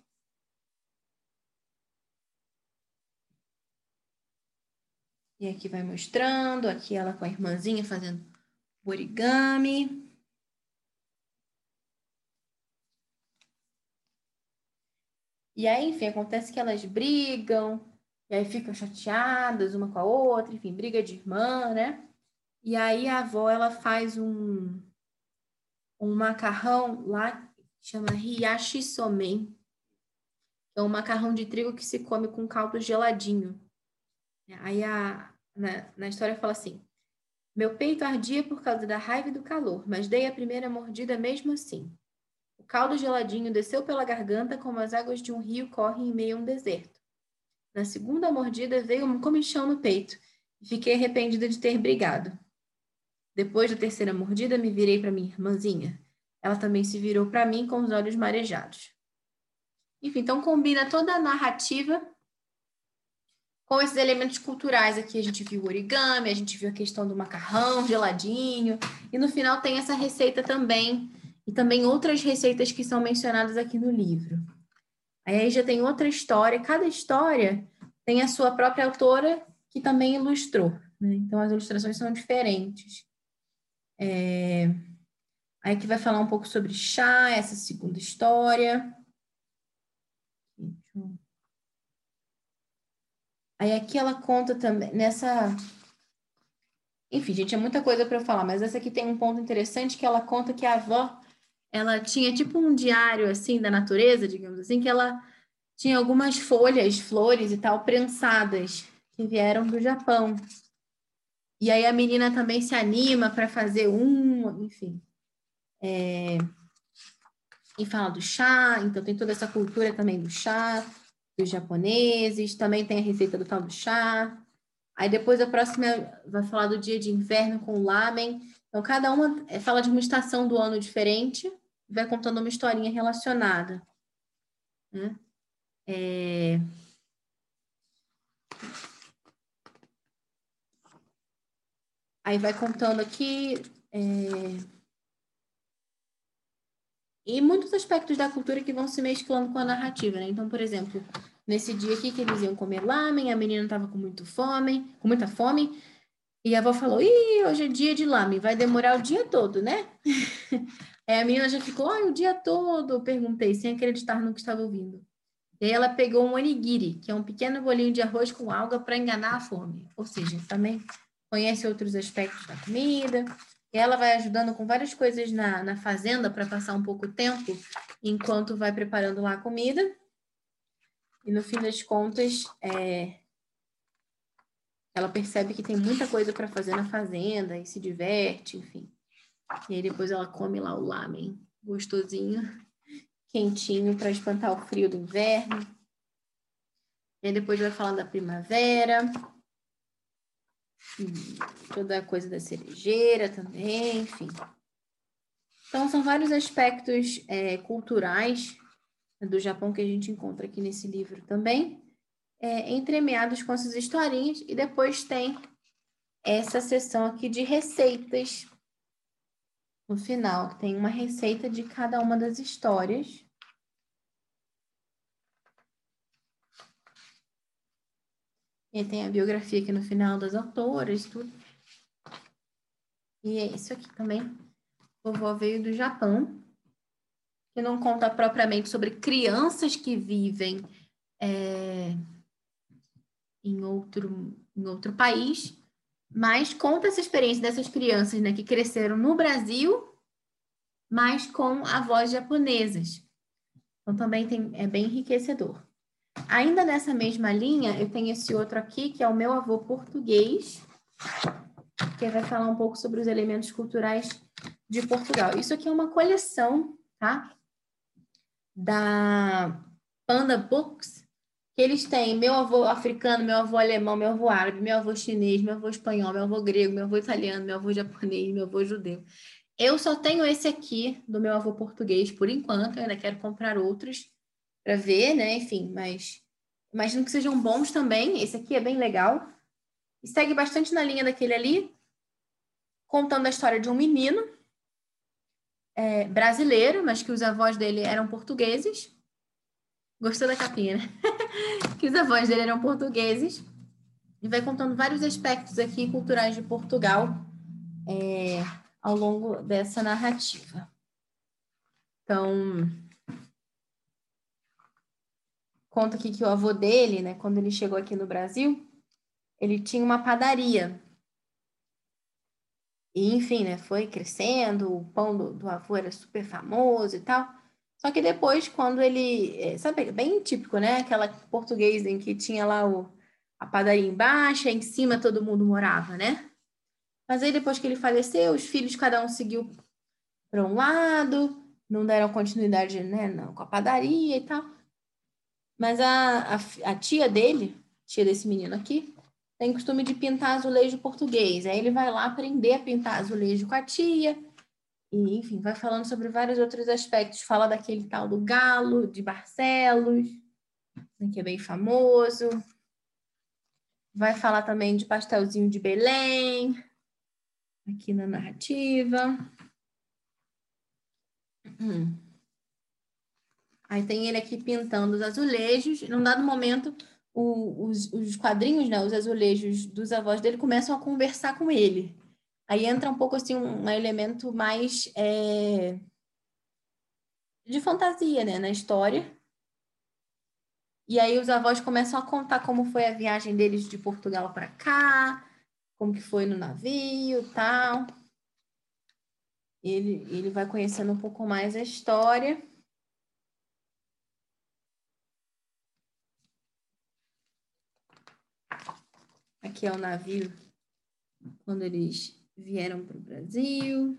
E aqui vai mostrando, aqui ela com a irmãzinha fazendo origami. E aí, enfim, acontece que elas brigam, e aí ficam chateadas uma com a outra, enfim, briga de irmã, né? E aí a avó, ela faz um, um macarrão lá, chama hiyashi somen, é um macarrão de trigo que se come com caldo geladinho. Aí a, na, na história fala assim: Meu peito ardia por causa da raiva e do calor, mas dei a primeira mordida mesmo assim. O caldo geladinho desceu pela garganta como as águas de um rio correm em meio a um deserto. Na segunda mordida veio um comichão no peito e fiquei arrependida de ter brigado. Depois da terceira mordida, me virei para minha irmãzinha. Ela também se virou para mim com os olhos marejados. Enfim, então combina toda a narrativa com esses elementos culturais aqui. A gente viu o origami, a gente viu a questão do macarrão geladinho, e no final tem essa receita também, e também outras receitas que são mencionadas aqui no livro. Aí já tem outra história, cada história tem a sua própria autora que também ilustrou, né? então as ilustrações são diferentes. É... Aí que vai falar um pouco sobre chá, essa segunda história. Aí aqui ela conta também, nessa. Enfim, gente, é muita coisa para eu falar, mas essa aqui tem um ponto interessante que ela conta que a avó, ela tinha tipo um diário, assim, da natureza, digamos assim, que ela tinha algumas folhas, flores e tal, prensadas, que vieram do Japão. E aí a menina também se anima para fazer um, enfim. É... E fala do chá, então tem toda essa cultura também do chá dos japoneses, também tem a receita do tal do chá. Aí depois a próxima vai falar do dia de inverno com lamen. Então cada uma é, fala de uma estação do ano diferente vai contando uma historinha relacionada. Né? É... Aí vai contando aqui é... e muitos aspectos da cultura que vão se mesclando com a narrativa, né? Então, por exemplo, nesse dia aqui que eles iam comer lamen, a menina estava com muito fome, com muita fome, e a avó falou: "Ih, hoje é dia de lamen, vai demorar o dia todo, né?" Aí a menina já ficou: "Ai, o dia todo", perguntei, sem acreditar no que estava ouvindo. E ela pegou um onigiri, que é um pequeno bolinho de arroz com alga para enganar a fome. Ou seja, também conhece outros aspectos da comida. E ela vai ajudando com várias coisas na, na fazenda para passar um pouco tempo enquanto vai preparando lá a comida. E no fim das contas, é, ela percebe que tem muita coisa para fazer na fazenda e se diverte, enfim. E aí depois ela come lá o lamen gostosinho, quentinho para espantar o frio do inverno. E aí depois vai falar da primavera, toda a coisa da cerejeira também, enfim. Então, são vários aspectos é, culturais do Japão que a gente encontra aqui nesse livro também, é, entremeados com essas historinhas, e depois tem essa seção aqui de receitas no final. Tem uma receita de cada uma das histórias. E tem a biografia aqui no final das autoras, tudo. E é isso aqui também. Vovó veio do Japão, que não conta propriamente sobre crianças que vivem é, em, outro, em outro país, mas conta essa experiência dessas crianças né, que cresceram no Brasil, mas com avós japonesas. Então também tem, é bem enriquecedor. Ainda nessa mesma linha, eu tenho esse outro aqui, que é o meu avô português, que vai falar um pouco sobre os elementos culturais de Portugal. Isso aqui é uma coleção, tá? Da Panda Books, que eles têm meu avô africano, meu avô alemão, meu avô árabe, meu avô chinês, meu avô espanhol, meu avô grego, meu avô italiano, meu avô japonês, meu avô judeu. Eu só tenho esse aqui do meu avô português por enquanto, eu ainda quero comprar outros para ver, né? Enfim, mas imagino que sejam bons também. Esse aqui é bem legal. E segue bastante na linha daquele ali, contando a história de um menino é, brasileiro, mas que os avós dele eram portugueses. Gostou da capinha, né? que os avós dele eram portugueses. E vai contando vários aspectos aqui culturais de Portugal é, ao longo dessa narrativa. Então, conta aqui que o avô dele, né, quando ele chegou aqui no Brasil, ele tinha uma padaria. E, enfim, né, foi crescendo, o pão do, do avô era super famoso e tal. Só que depois, quando ele. É, sabe, bem típico, né? Aquela português em que tinha lá o, a padaria embaixo, em cima todo mundo morava, né? Mas aí, depois que ele faleceu, os filhos, cada um seguiu para um lado, não deram continuidade né, não, com a padaria e tal. Mas a, a, a tia dele, tia desse menino aqui, tem costume de pintar azulejo português. Aí ele vai lá aprender a pintar azulejo com a tia. E, enfim, vai falando sobre vários outros aspectos. Fala daquele tal do galo, de Barcelos, né, que é bem famoso. Vai falar também de pastelzinho de Belém, aqui na narrativa. Hum. Aí tem ele aqui pintando os azulejos. Num dado momento, o, os, os quadrinhos, né, os azulejos dos avós dele começam a conversar com ele. Aí entra um pouco assim um, elemento mais é, de fantasia, né, na história. E aí os avós começam a contar como foi a viagem deles de Portugal para cá, como que foi no navio, tal. Ele, ele vai conhecendo um pouco mais a história. Aqui é o navio quando eles vieram para o Brasil.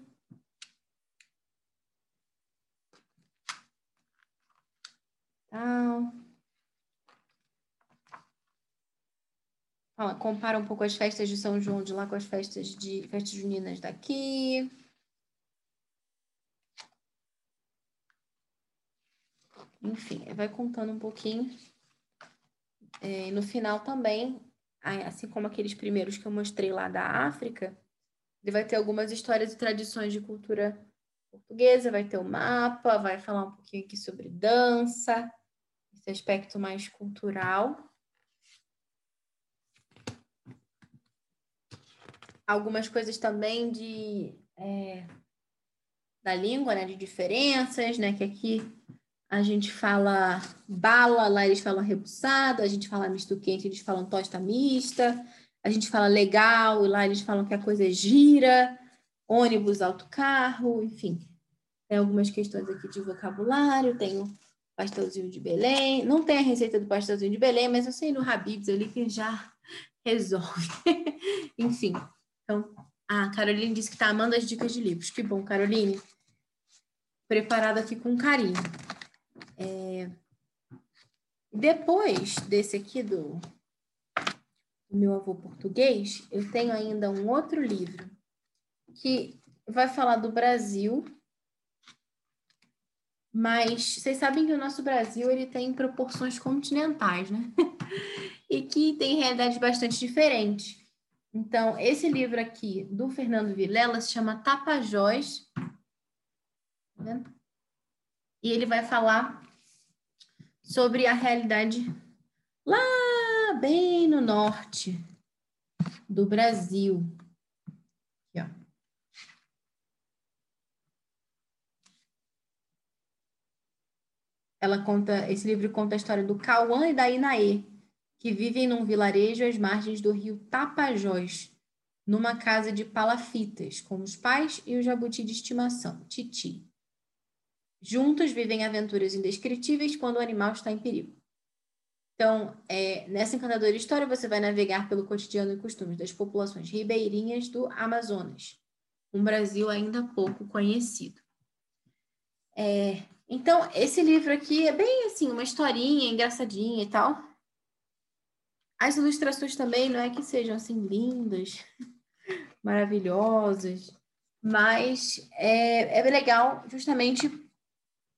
Tal. Fala, compara um pouco as festas de São João de lá com as festas de festas juninas daqui. Enfim, vai contando um pouquinho. É, no final também assim como aqueles primeiros que eu mostrei lá da África, ele vai ter algumas histórias e tradições de cultura portuguesa, vai ter o mapa, vai falar um pouquinho aqui sobre dança, esse aspecto mais cultural. Algumas coisas também de é, da língua, né, de diferenças, né, que aqui a gente fala bala, lá eles falam rebuçada, a gente fala misto quente, eles falam tosta mista, a gente fala legal, e lá eles falam que a coisa é gira, ônibus, autocarro, enfim. Tem algumas questões aqui de vocabulário, tem o pastelzinho de Belém, não tem a receita do pastelzinho de Belém, mas eu sei no Habibs ali que já resolve. enfim, então, a Caroline disse que está amando as dicas de livros. Que bom, Caroline. Preparada aqui com carinho. É... Depois desse aqui do, meu avô português, eu tenho ainda um outro livro que vai falar do Brasil, mas vocês sabem que o nosso Brasil ele tem proporções continentais, né? e que tem realidades bastante diferentes. Então, esse livro aqui do Fernando Vilela se chama Tapajós. Tá vendo? E ele vai falar sobre a realidade lá bem no norte do Brasil. Aqui, ó. Ela conta, esse livro conta a história do Cauã e da Inaê, que vivem num vilarejo às margens do rio Tapajós, numa casa de palafitas, com os pais e o jabuti de estimação, Titi. Juntos vivem aventuras indescritíveis quando o animal está em perigo. Então, é, nessa encantadora história, você vai navegar pelo cotidiano e costumes das populações ribeirinhas do Amazonas, um Brasil ainda pouco conhecido. É, então, esse livro aqui é bem assim, uma historinha engraçadinha e tal. As ilustrações também não é que sejam assim lindas, maravilhosas, mas é, é legal justamente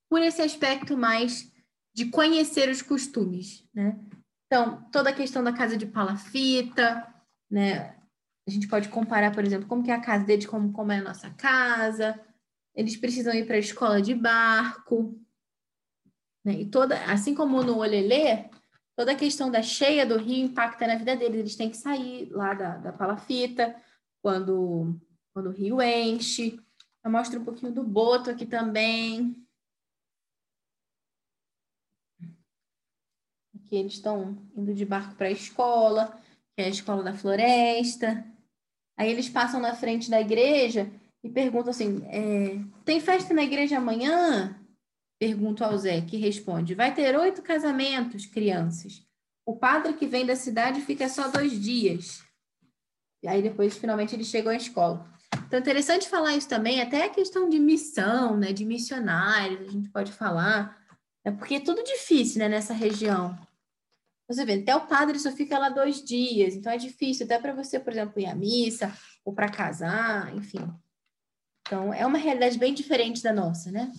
por esse aspecto mais de conhecer os costumes, né? Então, toda a questão da casa de palafita, né? A gente pode comparar, por exemplo, como que é a casa deles, como, como é a nossa casa. Eles precisam ir para a escola de barco. Né? E toda, assim como no Olelê, toda a questão da cheia do rio impacta na vida deles. Eles têm que sair lá da, da palafita quando, quando o rio enche. Eu mostro um pouquinho do boto aqui também. Que eles estão indo de barco para a escola, que é a escola da floresta. Aí eles passam na frente da igreja e perguntam assim: é, tem festa na igreja amanhã? Pergunto ao Zé, que responde: vai ter oito casamentos, crianças. O padre que vem da cidade fica só dois dias. E aí depois, finalmente, eles chegam à escola. Então, é interessante falar isso também, até a questão de missão, né, de missionários, a gente pode falar, é porque é tudo difícil, né, nessa região. Você vê, até o padre só fica lá dois dias, então é difícil até para você, por exemplo, ir à missa ou para casar, enfim. Então, é uma realidade bem diferente da nossa, né?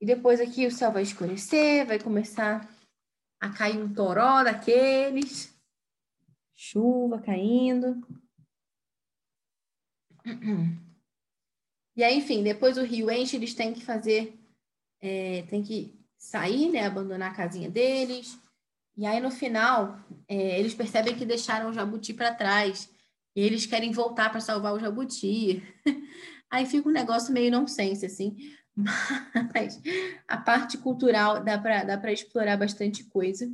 E depois aqui o céu vai escurecer, vai começar a cair um toró daqueles, chuva caindo. E aí, enfim, depois o rio enche, eles têm que fazer, é, que sair, né, abandonar a casinha deles, e aí, no final, é, eles percebem que deixaram o jabuti para trás. E eles querem voltar para salvar o jabuti. Aí fica um negócio meio nonsense, assim. Mas a parte cultural dá para dá explorar bastante coisa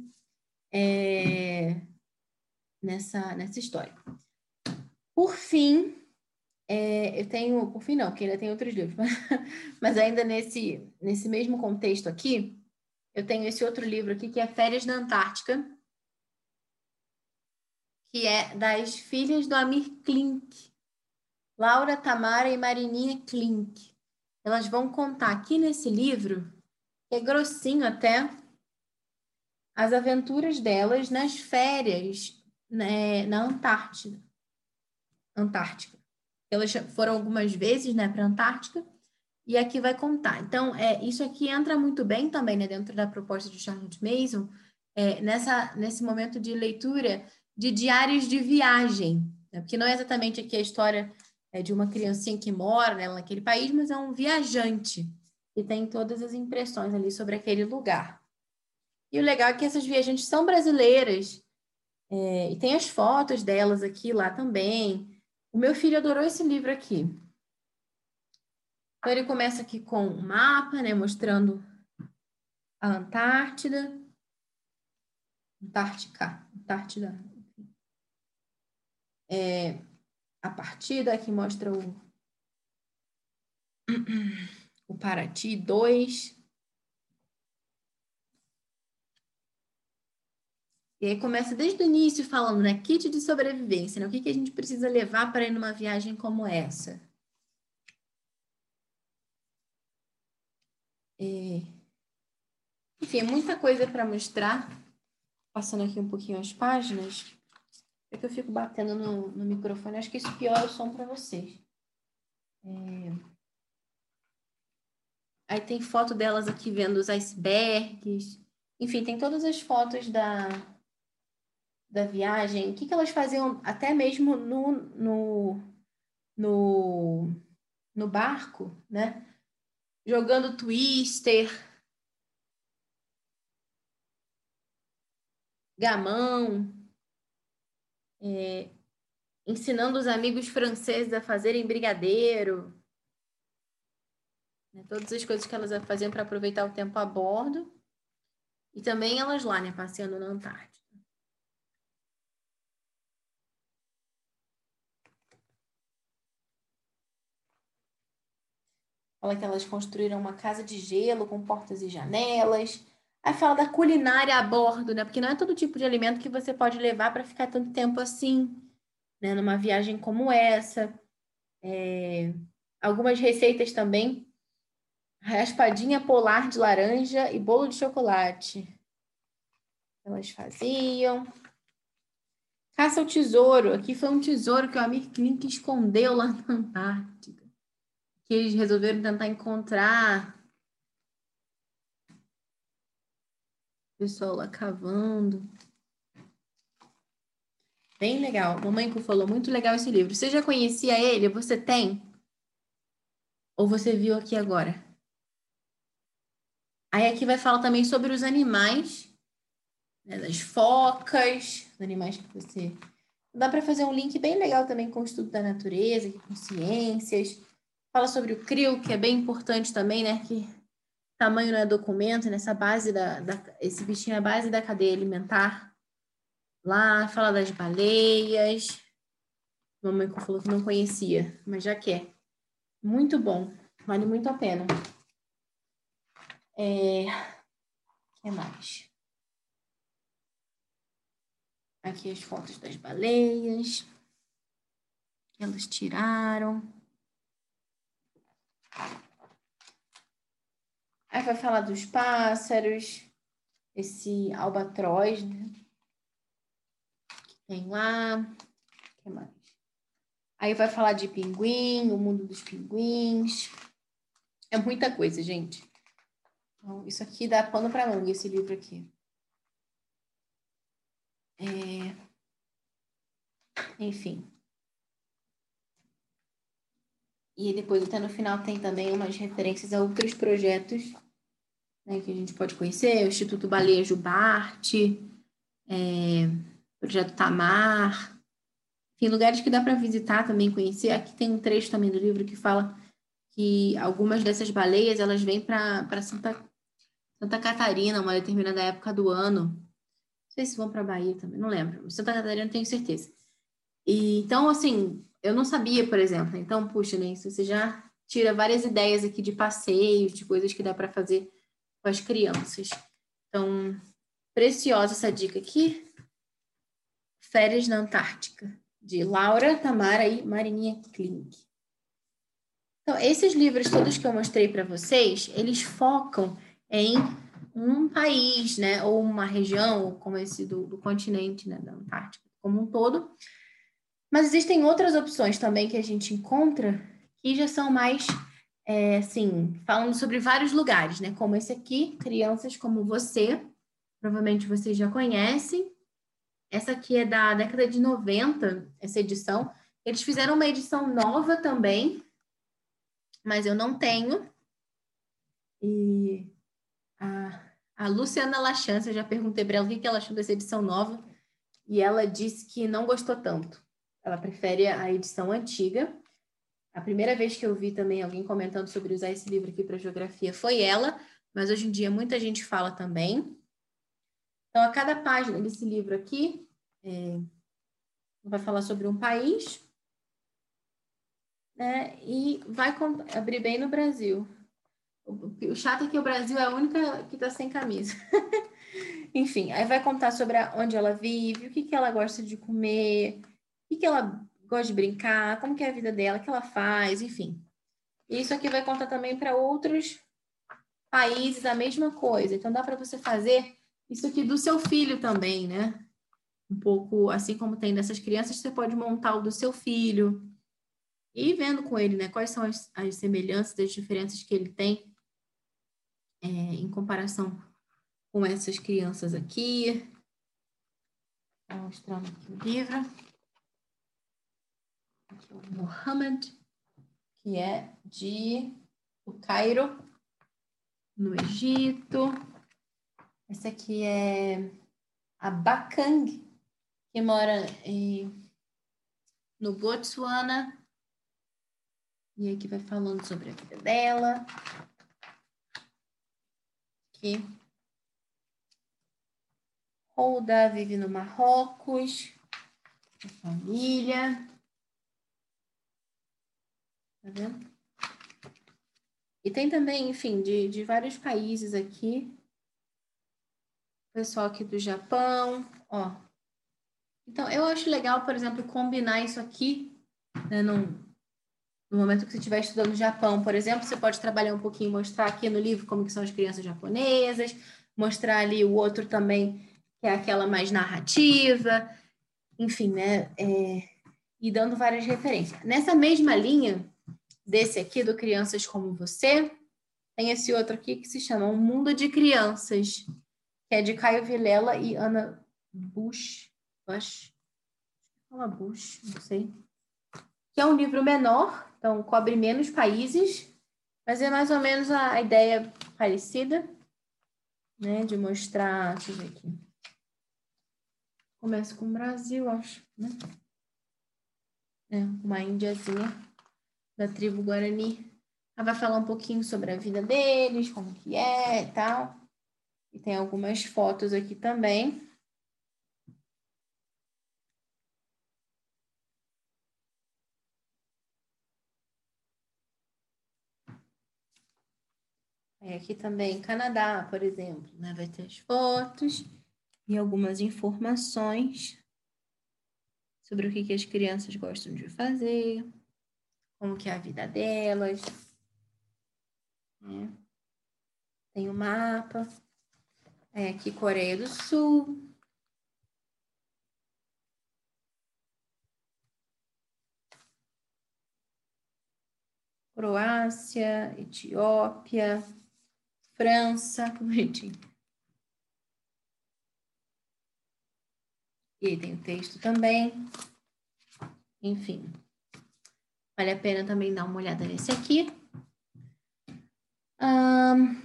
é, nessa, nessa história. Por fim, é, eu tenho. Por fim, não, porque ainda tem outros livros. Mas, mas ainda nesse, nesse mesmo contexto aqui, eu tenho esse outro livro aqui que é Férias na Antártica, que é das filhas do Amir Klink, Laura, Tamara e Marininha Klink. Elas vão contar aqui nesse livro, que é grossinho até, as aventuras delas nas férias né, na Antártida. Antártica. Elas foram algumas vezes né, para a Antártica e aqui vai contar. Então, é, isso aqui entra muito bem também né, dentro da proposta de Charlotte Mason, é, nessa, nesse momento de leitura de diários de viagem, né? porque não é exatamente aqui a história é, de uma criancinha que mora né, naquele país, mas é um viajante que tem todas as impressões ali sobre aquele lugar. E o legal é que essas viajantes são brasileiras, é, e tem as fotos delas aqui lá também. O meu filho adorou esse livro aqui. Então, ele começa aqui com um mapa, né, mostrando a Antártida, Antártica, Antártida. É, a partida aqui mostra o, o Paraty 2. E aí começa desde o início falando, né? Kit de sobrevivência, né? O que, que a gente precisa levar para ir numa viagem como essa? É... Enfim, muita coisa para mostrar. Passando aqui um pouquinho as páginas. É que eu fico batendo no, no microfone. Acho que isso piora o som para vocês. É... Aí tem foto delas aqui vendo os icebergs. Enfim, tem todas as fotos da, da viagem. O que, que elas faziam até mesmo no, no, no, no barco, né? Jogando twister, gamão, é, ensinando os amigos franceses a fazerem brigadeiro, né, todas as coisas que elas faziam para aproveitar o tempo a bordo, e também elas lá, né, passeando na Antártida. Fala que elas construíram uma casa de gelo com portas e janelas. Aí fala da culinária a bordo, né? Porque não é todo tipo de alimento que você pode levar para ficar tanto tempo assim, né? Numa viagem como essa. É... Algumas receitas também. Raspadinha polar de laranja e bolo de chocolate. Elas faziam. Caça ao tesouro. Aqui foi um tesouro que o Amir Klink escondeu lá na Antártica. Que eles resolveram tentar encontrar pessoal lá cavando. Bem legal. Mamãe falou, muito legal esse livro. Você já conhecia ele? Você tem? Ou você viu aqui agora? Aí aqui vai falar também sobre os animais, né, das focas, os animais que você... Dá para fazer um link bem legal também com o estudo da natureza, com ciências. Fala sobre o CRIO, que é bem importante também, né? Que tamanho não é documento, nessa base da, da, esse bichinho é a base da cadeia alimentar. Lá fala das baleias. Mamãe falou que não conhecia, mas já quer. Muito bom, vale muito a pena. É... O que mais? Aqui as fotos das baleias que elas tiraram. Aí vai falar dos pássaros, esse albatroz, né? Que tem lá. O que mais? Aí vai falar de pinguim, o mundo dos pinguins. É muita coisa, gente. Então, isso aqui dá pano para manga, esse livro aqui. É... Enfim. E depois, até no final, tem também umas referências a outros projetos né, que a gente pode conhecer, o Instituto Balejo Bart, é, Projeto Tamar, enfim, lugares que dá para visitar também, conhecer. Aqui tem um trecho também do livro que fala que algumas dessas baleias elas vêm para Santa, Santa Catarina, uma determinada época do ano. Não sei se vão para Bahia também, não lembro. Santa Catarina tenho certeza. E, então, assim, eu não sabia, por exemplo. Então, puxa, né, você já tira várias ideias aqui de passeios, de coisas que dá para fazer com as crianças. Então, preciosa essa dica aqui. Férias na Antártica, de Laura, Tamara e Marininha Klink. Então, esses livros todos que eu mostrei para vocês, eles focam em um país, né, ou uma região, como esse do, do continente, né, da Antártica, como um todo. Mas existem outras opções também que a gente encontra que já são mais é, assim, falando sobre vários lugares, né? Como esse aqui, crianças como você, provavelmente vocês já conhecem. Essa aqui é da década de 90, essa edição. Eles fizeram uma edição nova também, mas eu não tenho. E a, a Luciana Lachance, eu já perguntei para ela o que ela achou dessa edição nova, e ela disse que não gostou tanto. Ela prefere a edição antiga. A primeira vez que eu vi também alguém comentando sobre usar esse livro aqui para geografia foi ela, mas hoje em dia muita gente fala também. Então, a cada página desse livro aqui, é, vai falar sobre um país, né, e vai abrir bem no Brasil. O, chato é que o Brasil é a única que está sem camisa. Enfim, aí vai contar sobre a, onde ela vive, o que, que ela gosta de comer, que, que ela gosta de brincar, como que é a vida dela, o que ela faz, enfim. Isso aqui vai contar também para outros países a mesma coisa. Então dá para você fazer isso aqui do seu filho também, né? Um pouco assim como tem dessas crianças, você pode montar o do seu filho e vendo com ele, né? Quais são as, as semelhanças, as diferenças que ele tem é, em comparação com essas crianças aqui. Vou mostrando aqui o livro Muhammad, que é de o Cairo, no Egito. Esse aqui é a Bakang, que mora em, no Botswana. E aqui vai falando sobre a vida dela. Aqui. Holda vive no Marrocos, família. Tá vendo? E tem também, enfim, de, de vários países aqui. pessoal aqui do Japão, ó. Então, eu acho legal, por exemplo, combinar isso aqui, né, num, no momento que você estiver estudando Japão, por exemplo, você pode trabalhar um pouquinho, mostrar aqui no livro como que são as crianças japonesas, mostrar ali o outro também, que é aquela mais narrativa, enfim, né? É, e dando várias referências. Nessa mesma linha desse aqui, do Crianças Como Você, tem esse outro aqui que se chama O Mundo de Crianças, que é de Caio Vilela e Ana Bush. Bush? Fala Bush, não sei. Que é um livro menor, então cobre menos países, mas é mais ou menos a ideia parecida, né? De mostrar. Deixa eu ver aqui. Começa com o Brasil, acho, né? É, uma índiazinha da tribo Guarani. Ela vai falar um pouquinho sobre a vida deles, como que é e tal. E tem algumas fotos aqui também. Aí aqui também, Canadá, por exemplo, né? Vai ter as fotos e algumas informações sobre o que, que as crianças gostam de fazer, como que é a vida delas. Né? Tem o um mapa. É aqui Coreia do Sul. Croácia, Etiópia, França, bonitinho. E tem o texto também. Enfim. Vale a pena também dar uma olhada nesse aqui. Um,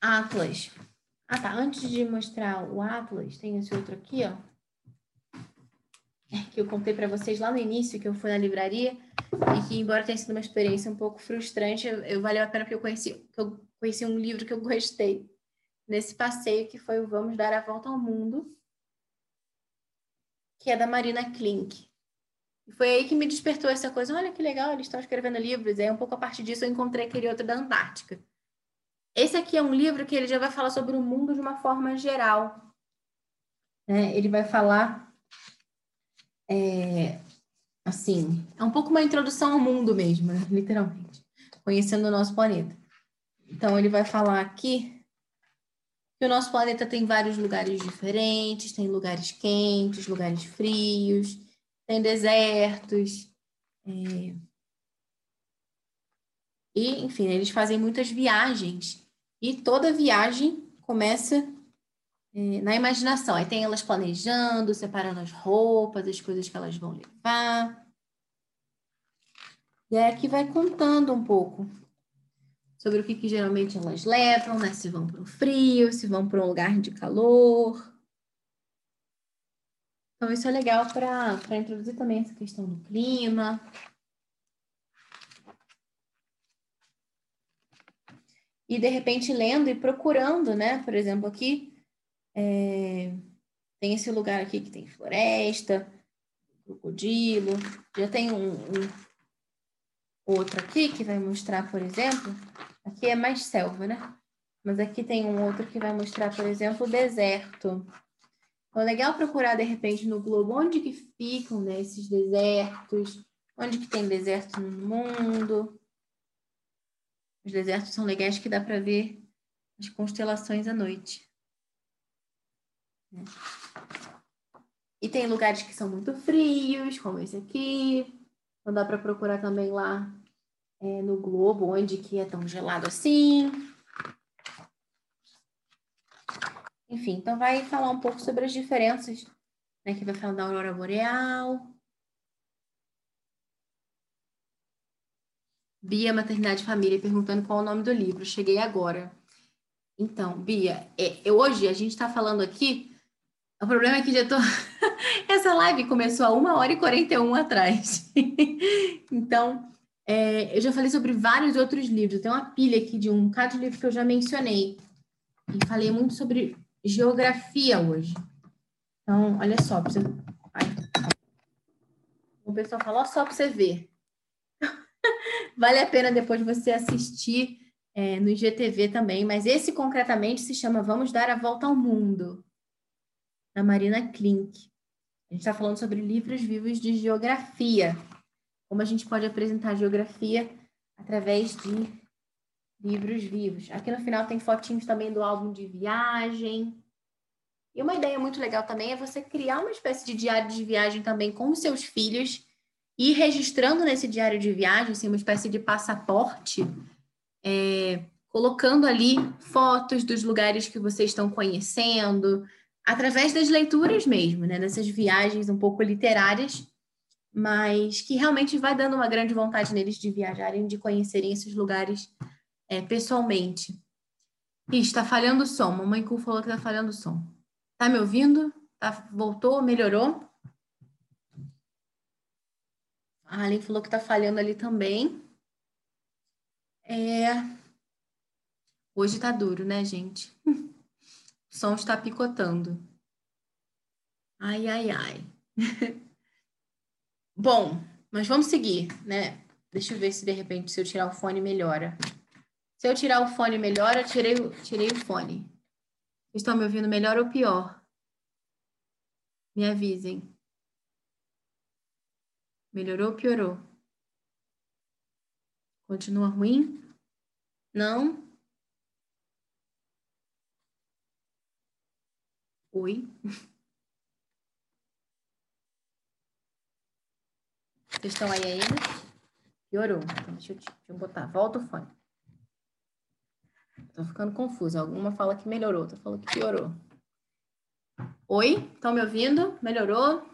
Atlas. Ah, tá. Antes de mostrar o Atlas, tem esse outro aqui, ó. É, que eu contei para vocês lá no início, que eu fui na livraria e que, embora tenha sido uma experiência um pouco frustrante, eu, eu valeu a pena porque eu conheci, eu conheci um livro que eu gostei nesse passeio, que foi o Vamos Dar a Volta ao Mundo, que é da Marina Klink. Foi aí que me despertou essa coisa. Olha que legal, eles estão escrevendo livros. E aí, um pouco a partir disso, eu encontrei aquele outro da Antártica. Esse aqui é um livro que ele já vai falar sobre o mundo de uma forma geral. É, ele vai falar, é, assim, é um pouco uma introdução ao mundo mesmo, né? literalmente, conhecendo o nosso planeta. Então, ele vai falar aqui que o nosso planeta tem vários lugares diferentes, tem lugares quentes, lugares frios, tem desertos. É... E, enfim, eles fazem muitas viagens. E toda viagem começa é, na imaginação. Aí tem elas planejando, separando as roupas, as coisas que elas vão levar. E é aqui vai contando um pouco sobre o que, que geralmente elas levam, né? Se vão para o frio, se vão para um lugar de calor. Então, isso é legal para introduzir também essa questão do clima. E, de repente, lendo e procurando, né? Por exemplo, aqui é, tem esse lugar aqui que tem floresta, crocodilo. Já tem um, um outro aqui que vai mostrar, por exemplo, aqui é mais selva, né? Mas aqui tem um outro que vai mostrar, por exemplo, o deserto. Então, é legal procurar, de repente, no globo onde que ficam né, esses desertos, onde que tem deserto no mundo. Os desertos são legais que dá para ver as constelações à noite. Né? E tem lugares que são muito frios, como esse aqui. Então dá para procurar também lá é, no globo, onde que é tão gelado assim. Enfim, então vai falar um pouco sobre as diferenças, né? Que vai falar da aurora boreal. Bia, Maternidade e Família, perguntando qual é o nome do livro. Cheguei agora. Então, Bia, é, é hoje a gente está falando aqui. O problema é que já tô. Essa live começou a 1 hora e 41 atrás. então, é, eu já falei sobre vários outros livros. Tem uma pilha aqui de um bocado de livro que eu já mencionei. E falei muito sobre geografia hoje. Então, olha só, pra você... o pessoal fala só para você ver. vale a pena depois você assistir é, no IGTV também, mas esse concretamente se chama Vamos Dar a Volta ao Mundo, da Marina Klink. A gente está falando sobre livros vivos de geografia, como a gente pode apresentar geografia através de livros vivos. Aqui no final tem fotinhos também do álbum de viagem. E uma ideia muito legal também é você criar uma espécie de diário de viagem também com os seus filhos e registrando nesse diário de viagem, assim, uma espécie de passaporte é, colocando ali fotos dos lugares que vocês estão conhecendo, através das leituras mesmo, né? Dessas viagens um pouco literárias, mas que realmente vai dando uma grande vontade neles de viajarem, de conhecerem esses lugares é, pessoalmente. Está falhando o som. Mamãe Cu falou que está falhando o som. Tá me ouvindo? Tá, voltou? Melhorou? A Alien falou que está falhando ali também. É... Hoje tá duro, né, gente? O som está picotando. Ai, ai, ai. Bom, mas vamos seguir, né? Deixa eu ver se de repente, se eu tirar o fone, melhora. Se eu tirar o fone, melhora. Tirei, tirei o fone. Estão me ouvindo melhor ou pior? Me avisem. Melhorou ou piorou? Continua ruim? Não? Oi? Vocês estão aí ainda? Piorou. Então, deixa, eu, deixa eu botar. Volta o fone. Tô ficando confusa. Alguma fala que melhorou, outra fala que piorou. Oi? Estão me ouvindo? Melhorou?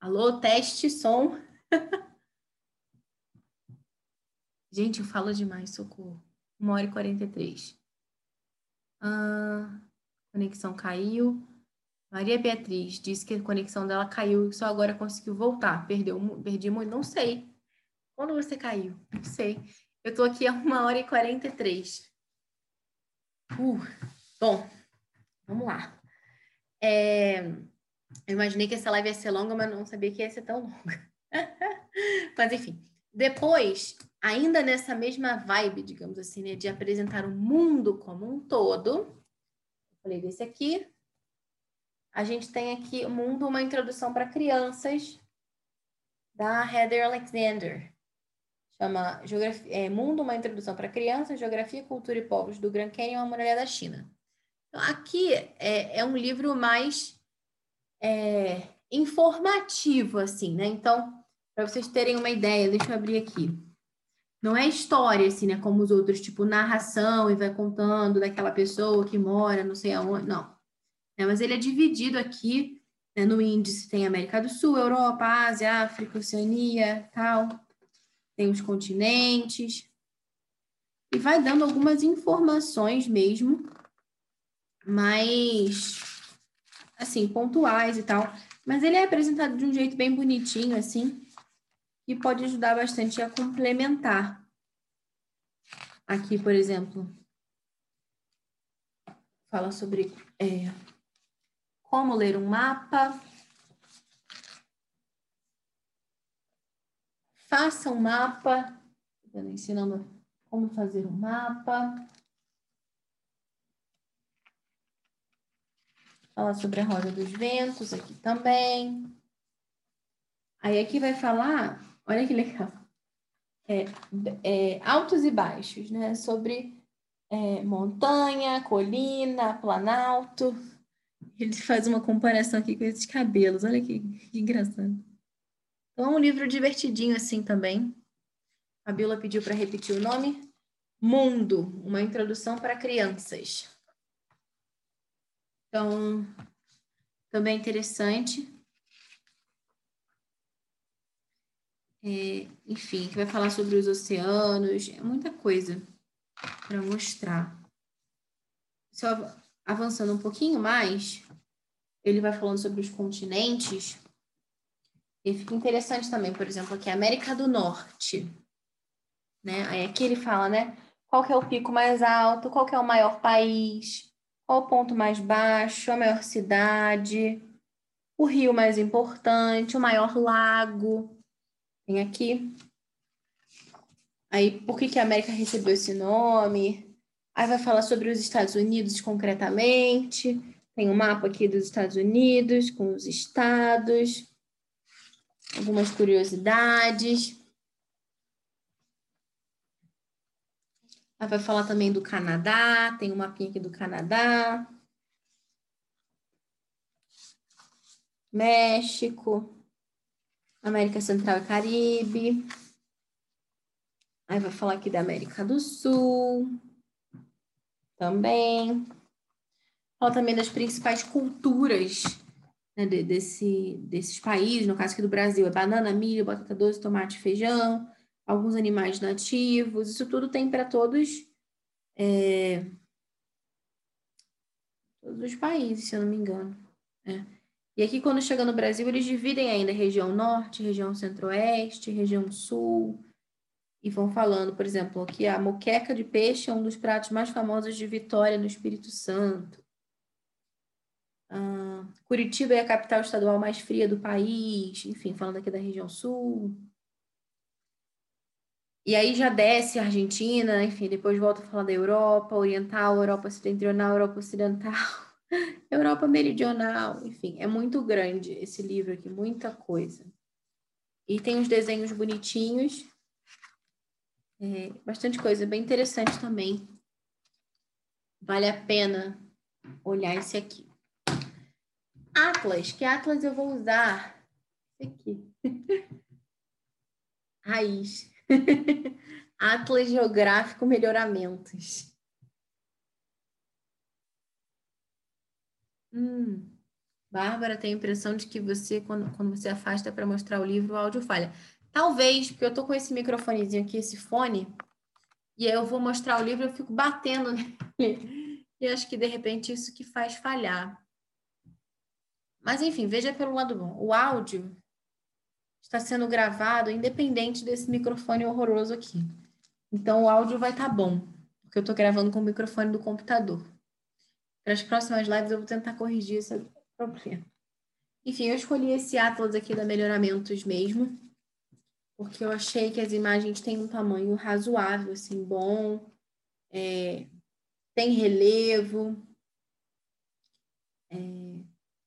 Alô, teste, som. Gente, eu falo demais, socorro. Uma hora e quarenta e três. Ah, conexão caiu. Maria Beatriz disse que a conexão dela caiu e só agora conseguiu voltar. Perdeu, perdi muito, não sei. Quando você caiu? Não sei. Eu tô aqui há uma hora e quarenta e três. Uh, bom, vamos lá. É, eu imaginei que essa live ia ser longa, mas não sabia que ia ser tão longa. mas enfim, depois ainda nessa mesma vibe, digamos assim, né, de apresentar o mundo como um todo, falei desse aqui, a gente tem aqui o mundo, uma introdução para crianças, da Heather Alexander. Chama Geografia, é, Mundo, uma introdução para crianças, Geografia, Cultura e Povos do Grand Canyon, a Muralha da China. Então, aqui é, é um livro mais é, informativo, assim, né? Então, para vocês terem uma ideia, deixa eu abrir aqui. Não é história, assim, né? Como os outros, tipo narração e vai contando daquela pessoa que mora, não sei aonde. Não. É, mas ele é dividido aqui né, no índice. Tem América do Sul, Europa, Ásia, África, Oceania, tal. Tem os continentes. E vai dando algumas informações mesmo, mais, assim, pontuais e tal. Mas ele é apresentado de um jeito bem bonitinho, assim e pode ajudar bastante a complementar. Aqui, por exemplo, fala sobre é, como ler um mapa. Faça um mapa, ensinando como fazer um mapa. Fala sobre a roda dos ventos aqui também. Aí aqui vai falar Olha que legal. É, é, altos e baixos, né? Sobre é, montanha, colina, planalto. Ele faz uma comparação aqui com esses cabelos. Olha que, que engraçado. Então, é um livro divertidinho assim também. A Bíblia pediu para repetir o nome. Mundo, uma introdução para crianças. Então, também é interessante. É, enfim, que vai falar sobre os oceanos, é muita coisa para mostrar. Só avançando um pouquinho mais, ele vai falando sobre os continentes. E fica interessante também, por exemplo, aqui América do Norte. Né? Aí aqui ele fala, né? Qual que é o pico mais alto, qual que é o maior país, qual o ponto mais baixo, a maior cidade, o rio mais importante, o maior lago. Tem aqui. Aí, por que, que a América recebeu esse nome? Aí vai falar sobre os Estados Unidos concretamente. Tem um mapa aqui dos Estados Unidos com os estados, algumas curiosidades. Aí vai falar também do Canadá, tem um mapinha aqui do Canadá. México, América Central e Caribe. Aí vai falar aqui da América do Sul. Também. Fala também das principais culturas né, desse, desses países, no caso aqui do Brasil, é banana, milho, batata doce, tomate, feijão, alguns animais nativos, isso tudo tem para todos, é, todos os países, se eu não me engano. É. E aqui, quando chega no Brasil, eles dividem ainda região norte, região centro-oeste, região sul, e vão falando, por exemplo, que a moqueca de peixe é um dos pratos mais famosos de Vitória, no Espírito Santo. Ah, Curitiba é a capital estadual mais fria do país, enfim, falando aqui da região sul. E aí já desce a Argentina, enfim, depois volta a falar da Europa Oriental, Europa Ocidental, Europa Ocidental, Europa Meridional, enfim, é muito grande esse livro aqui, muita coisa. E tem uns desenhos bonitinhos, é, bastante coisa, bem interessante também. Vale a pena olhar esse aqui. Atlas, que Atlas eu vou usar? Aqui. Raiz. Atlas Geográfico Melhoramentos. Hum. Bárbara tem a impressão de que você, quando, quando você afasta para mostrar o livro, o áudio falha. Talvez, porque eu tô com esse microfonezinho aqui, esse fone, e aí eu vou mostrar o livro, eu fico batendo nele. E acho que de repente isso que faz falhar. Mas enfim, veja pelo lado bom. O áudio está sendo gravado independente desse microfone horroroso aqui. Então o áudio vai estar tá bom, porque eu estou gravando com o microfone do computador. Para as próximas lives eu vou tentar corrigir esse problema. Enfim, eu escolhi esse Atlas aqui da Melhoramentos mesmo, porque eu achei que as imagens têm um tamanho razoável, assim, bom, é, tem relevo, é,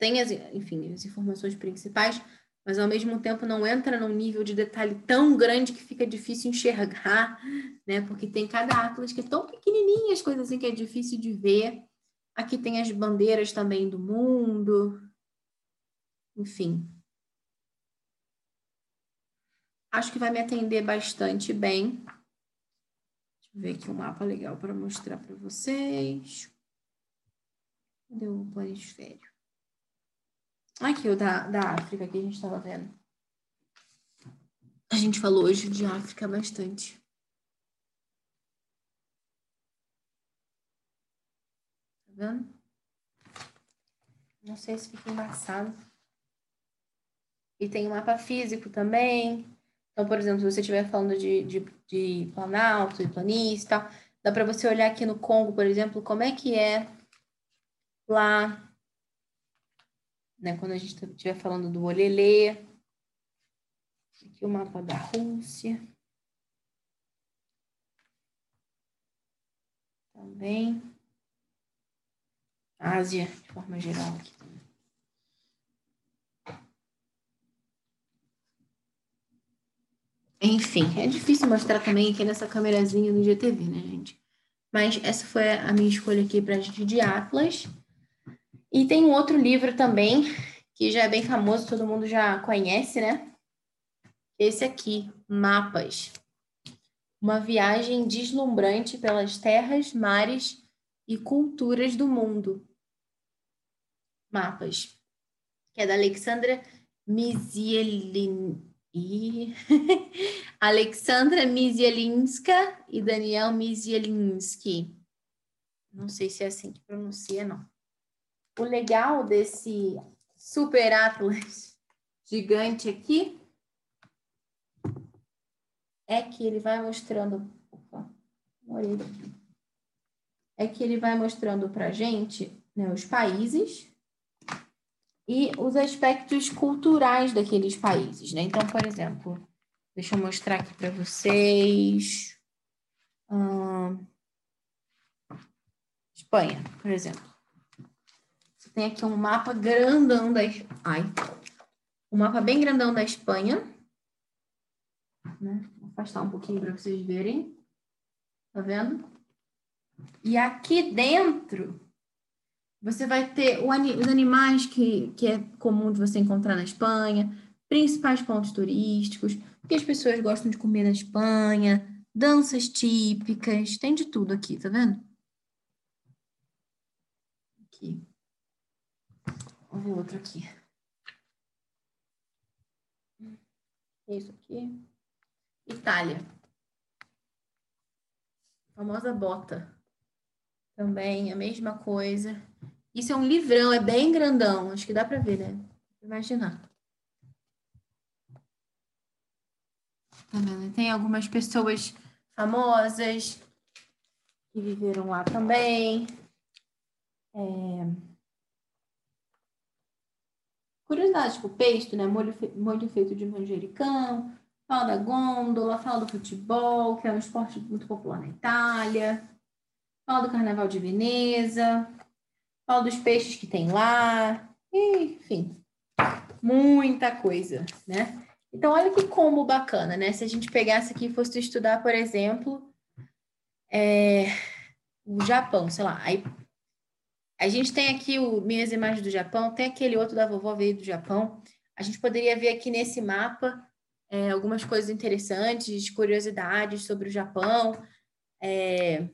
tem, as, enfim, as informações principais, mas ao mesmo tempo não entra num nível de detalhe tão grande que fica difícil enxergar, né? Porque tem cada atlas que é tão pequenininha, as coisas assim que é difícil de ver. Aqui tem as bandeiras também do mundo. Enfim. Acho que vai me atender bastante bem. Deixa eu ver aqui um mapa legal para mostrar para vocês. Cadê o planisfério? Aqui, o da, da África que a gente estava vendo. A gente falou hoje de África bastante. Tá vendo? Não sei se fica embaçado. E tem um mapa físico também. Então, por exemplo, se você estiver falando de, de, de planalto, de planície e tal, dá para você olhar aqui no Congo, por exemplo, como é que é lá né? Quando a gente estiver falando do Olelê. Aqui o mapa da Rússia. Também. Ásia, de forma geral aqui. Enfim, é difícil mostrar também aqui nessa câmerazinha do GTV, né, gente? Mas essa foi a minha escolha aqui para a gente de Atlas. E tem um outro livro também, que já é bem famoso, todo mundo já conhece, né? Esse aqui, Mapas. Uma viagem deslumbrante pelas terras, mares e culturas do mundo. Mapas. Que é da Alexandra Mizielin... Alexandra Mizielinska e Daniel Mizielinski. Não sei se é assim que pronuncia, não. O legal desse super atlas gigante aqui é que ele vai mostrando. Opa, É que ele vai mostrando para gente né, os países e os aspectos culturais daqueles países. Né? Então, por exemplo, Deixa eu mostrar aqui para vocês. Hum, Espanha, por exemplo. Tem aqui um mapa grandão da... Ai, um mapa bem grandão da Espanha. Né? Vou afastar um pouquinho para vocês verem. Tá vendo? E aqui dentro, você vai ter os animais que, que é comum de você encontrar na Espanha, principais pontos turísticos, o que as pessoas gostam de comer na Espanha, danças típicas, tem de tudo aqui, tá vendo? Aqui. Vamos ver outro aqui. Isso aqui. Itália. famosa bota. Também a mesma coisa. Isso é um livrão, é bem grandão. Acho que dá para ver, né? Imaginar. Tá vendo? Tem algumas pessoas famosas que viveram lá também. É... Curiosidade, tipo, pesto, né? Molho, fe... molho feito de manjericão, fala da gôndola, fala do futebol, que é um esporte muito popular na Itália, fala do carnaval de Veneza, fala dos peixes que tem lá, enfim, muita coisa, né? Então, olha que combo bacana, né? Se a gente pegasse aqui e fosse estudar, por exemplo, é, o Japão, sei lá. Aí, a gente tem aqui o Minhas Imagens do Japão, tem aquele outro da vovó veio do Japão. A gente poderia ver aqui nesse mapa é, algumas coisas interessantes, curiosidades sobre o Japão. É,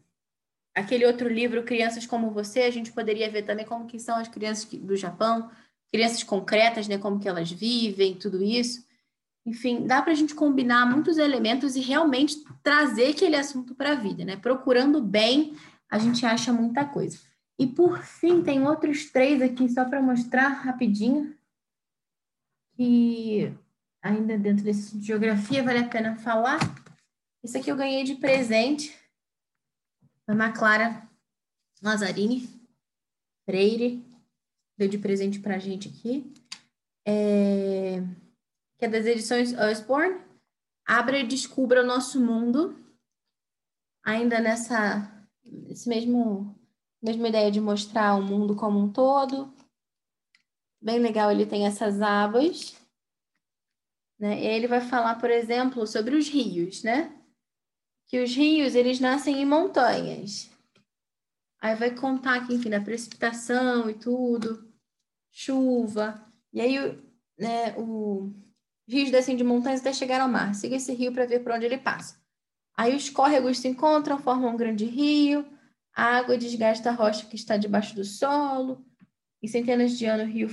aquele outro livro, Crianças como Você, a gente poderia ver também como que são as crianças do Japão, crianças concretas, né? Como que elas vivem, tudo isso. Enfim, dá para a gente combinar muitos elementos e realmente trazer aquele assunto para a vida, né? Procurando bem, a gente acha muita coisa. E por fim, tem outros três aqui, só para mostrar rapidinho, que ainda dentro desse de geografia vale a pena falar. Esse aqui eu ganhei de presente da Ana Clara Lazzarini Freire, deu de presente para a gente aqui. É que é das edições Osborne. Abra e descubra o nosso mundo. Ainda nessa esse mesmo mesma ideia de mostrar o mundo como um todo. Bem legal, ele tem essas abas. Né? E aí ele vai falar, por exemplo, sobre os rios, né? Que os rios, eles nascem em montanhas. Aí vai contar aqui, enfim, da precipitação e tudo, chuva. E aí, né, o, rios descem de montanhas até chegar ao mar. Siga esse rio para ver por onde ele passa. Aí os córregos se encontram, formam um grande rio. A água desgasta a rocha que está debaixo do solo. Em centenas de anos, rio,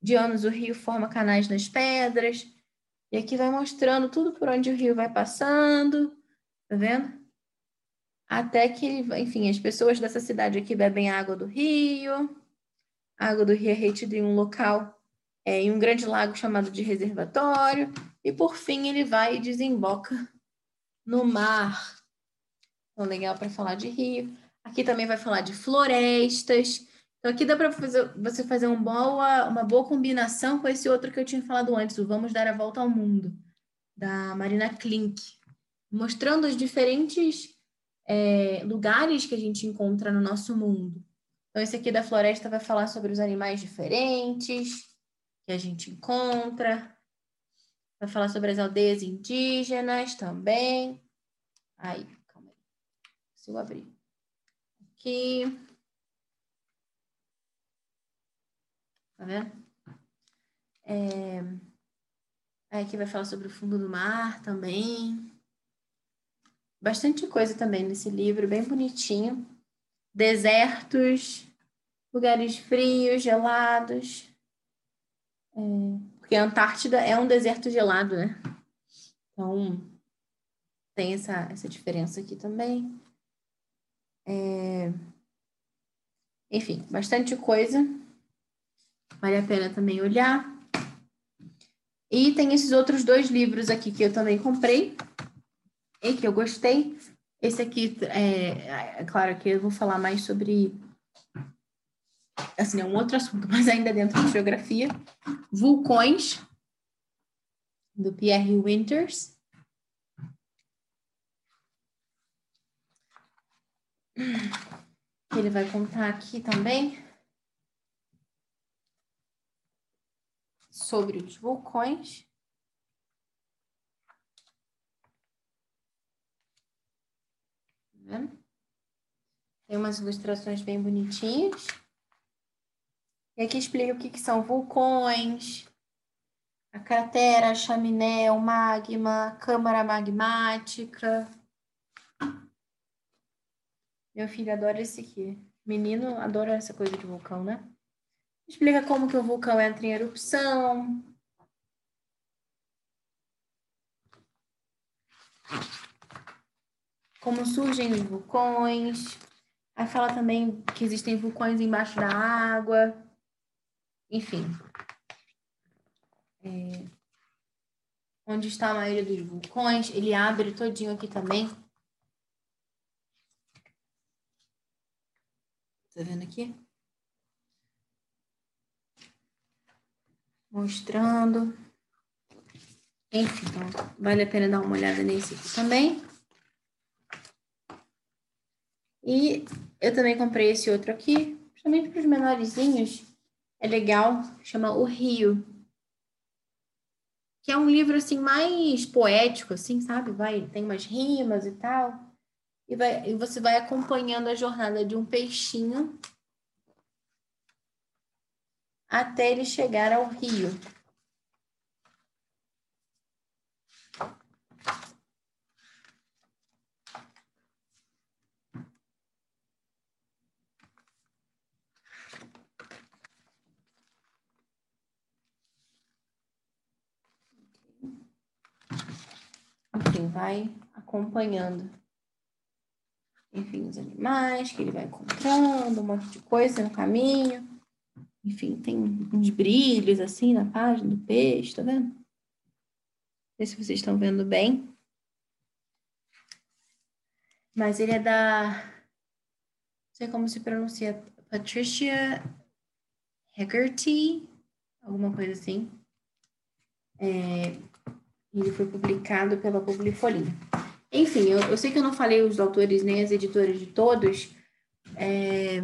de anos o rio forma canais nas pedras. E aqui vai mostrando tudo por onde o rio vai passando. Tá vendo? Até que, enfim, as pessoas dessa cidade aqui bebem água do rio. A água do rio é retida em um local é, em um grande lago chamado de reservatório, e por fim ele vai e desemboca no mar. Então, legal para falar de rio. Aqui também vai falar de florestas. Então, aqui dá para você fazer um boa, uma boa combinação com esse outro que eu tinha falado antes, o Vamos Dar a Volta ao Mundo, da Marina Klink, mostrando os diferentes é, lugares que a gente encontra no nosso mundo. Então, esse aqui da floresta vai falar sobre os animais diferentes, que a gente encontra. Vai falar sobre as aldeias indígenas também. Aí, calma aí. Eu abrir. Aqui. Tá vendo? É... Aqui vai falar sobre o fundo do mar também. Bastante coisa também nesse livro, bem bonitinho. Desertos, lugares frios, gelados. É, porque a Antártida é um deserto gelado, né? Então, tem essa, essa diferença aqui também. É... Enfim, bastante coisa. Vale a pena também olhar. E tem esses outros dois livros aqui que eu também comprei e que eu gostei. Esse aqui, é, é claro que eu vou falar mais sobre assim, é um outro assunto, mas ainda dentro de geografia, vulcões, do Pierre Winters. Ele vai contar aqui também sobre os vulcões. Tá Tem umas ilustrações bem bonitinhas. E aqui explica o que, que são vulcões, a cratera, a chaminé, o magma, a câmara magmática. Meu filho adora esse aqui. Menino adora essa coisa de vulcão, né? Explica como que o vulcão entra em erupção. Como surgem os vulcões. Aí fala também que existem vulcões embaixo da água. Enfim. É... Onde está a maioria dos vulcões. Ele abre todinho aqui também. Tá vendo aqui? Mostrando. Enfim, então, vale a pena dar uma olhada nesse aqui também. E eu também comprei esse outro aqui, principalmente para os menorzinhos. É legal, chama O Rio. Que é um livro, assim, mais poético, assim, sabe? Vai, tem umas rimas e tal e, vai, e você vai acompanhando a jornada de um peixinho até ele chegar ao rio. Enfim, vai acompanhando enfim, os animais que ele vai encontrando, um monte de coisa no caminho. Enfim, tem uns brilhos assim na página do peixe, tá vendo? Não sei se vocês estão vendo bem. Mas ele é da. Não sei como se pronuncia. Patricia Hegarty, alguma coisa assim. É, ele foi publicado pela Publifolhinha. Enfim, eu, eu, sei que eu não falei os autores nem as editoras de todos. É...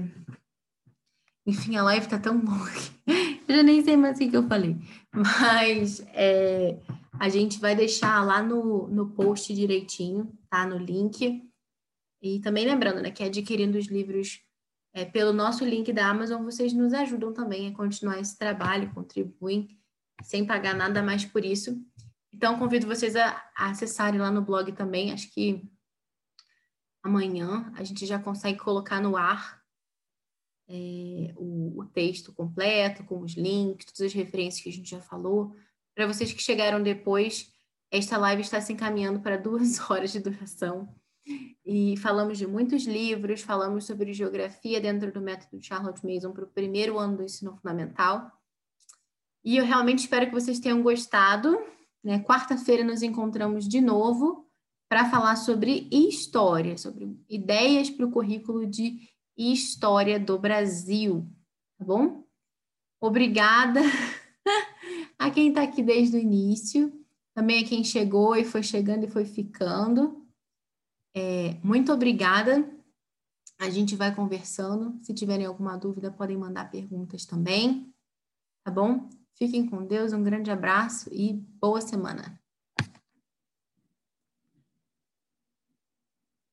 Enfim, a live tá tão longa que eu já nem sei mais o que, eu falei. Mas é, a gente vai deixar lá no, no post direitinho, tá? No link. E também lembrando, né, que adquirindo os livros é, pelo nosso link da Amazon, vocês nos ajudam também a continuar esse trabalho, contribuem sem pagar nada mais por isso. Então, convido vocês a, a acessarem lá no blog também. Acho que amanhã a gente já consegue colocar no ar é, o, o, texto completo, com os links, todas as referências que a gente já falou. Para vocês que chegaram depois, esta live está se encaminhando para duas horas de duração. E falamos de muitos livros, falamos sobre geografia dentro do método Charlotte Mason para o primeiro ano do ensino fundamental. E eu realmente espero que vocês tenham gostado. Né? Quarta-feira nos encontramos de novo para falar sobre história, sobre ideias para o currículo de História do Brasil, tá bom? Obrigada a quem está aqui desde o início, também a quem chegou e foi chegando e foi ficando. É, muito obrigada. A gente vai conversando. Se tiverem alguma dúvida, podem mandar perguntas também, tá bom? Fiquem com Deus, um grande abraço e boa semana.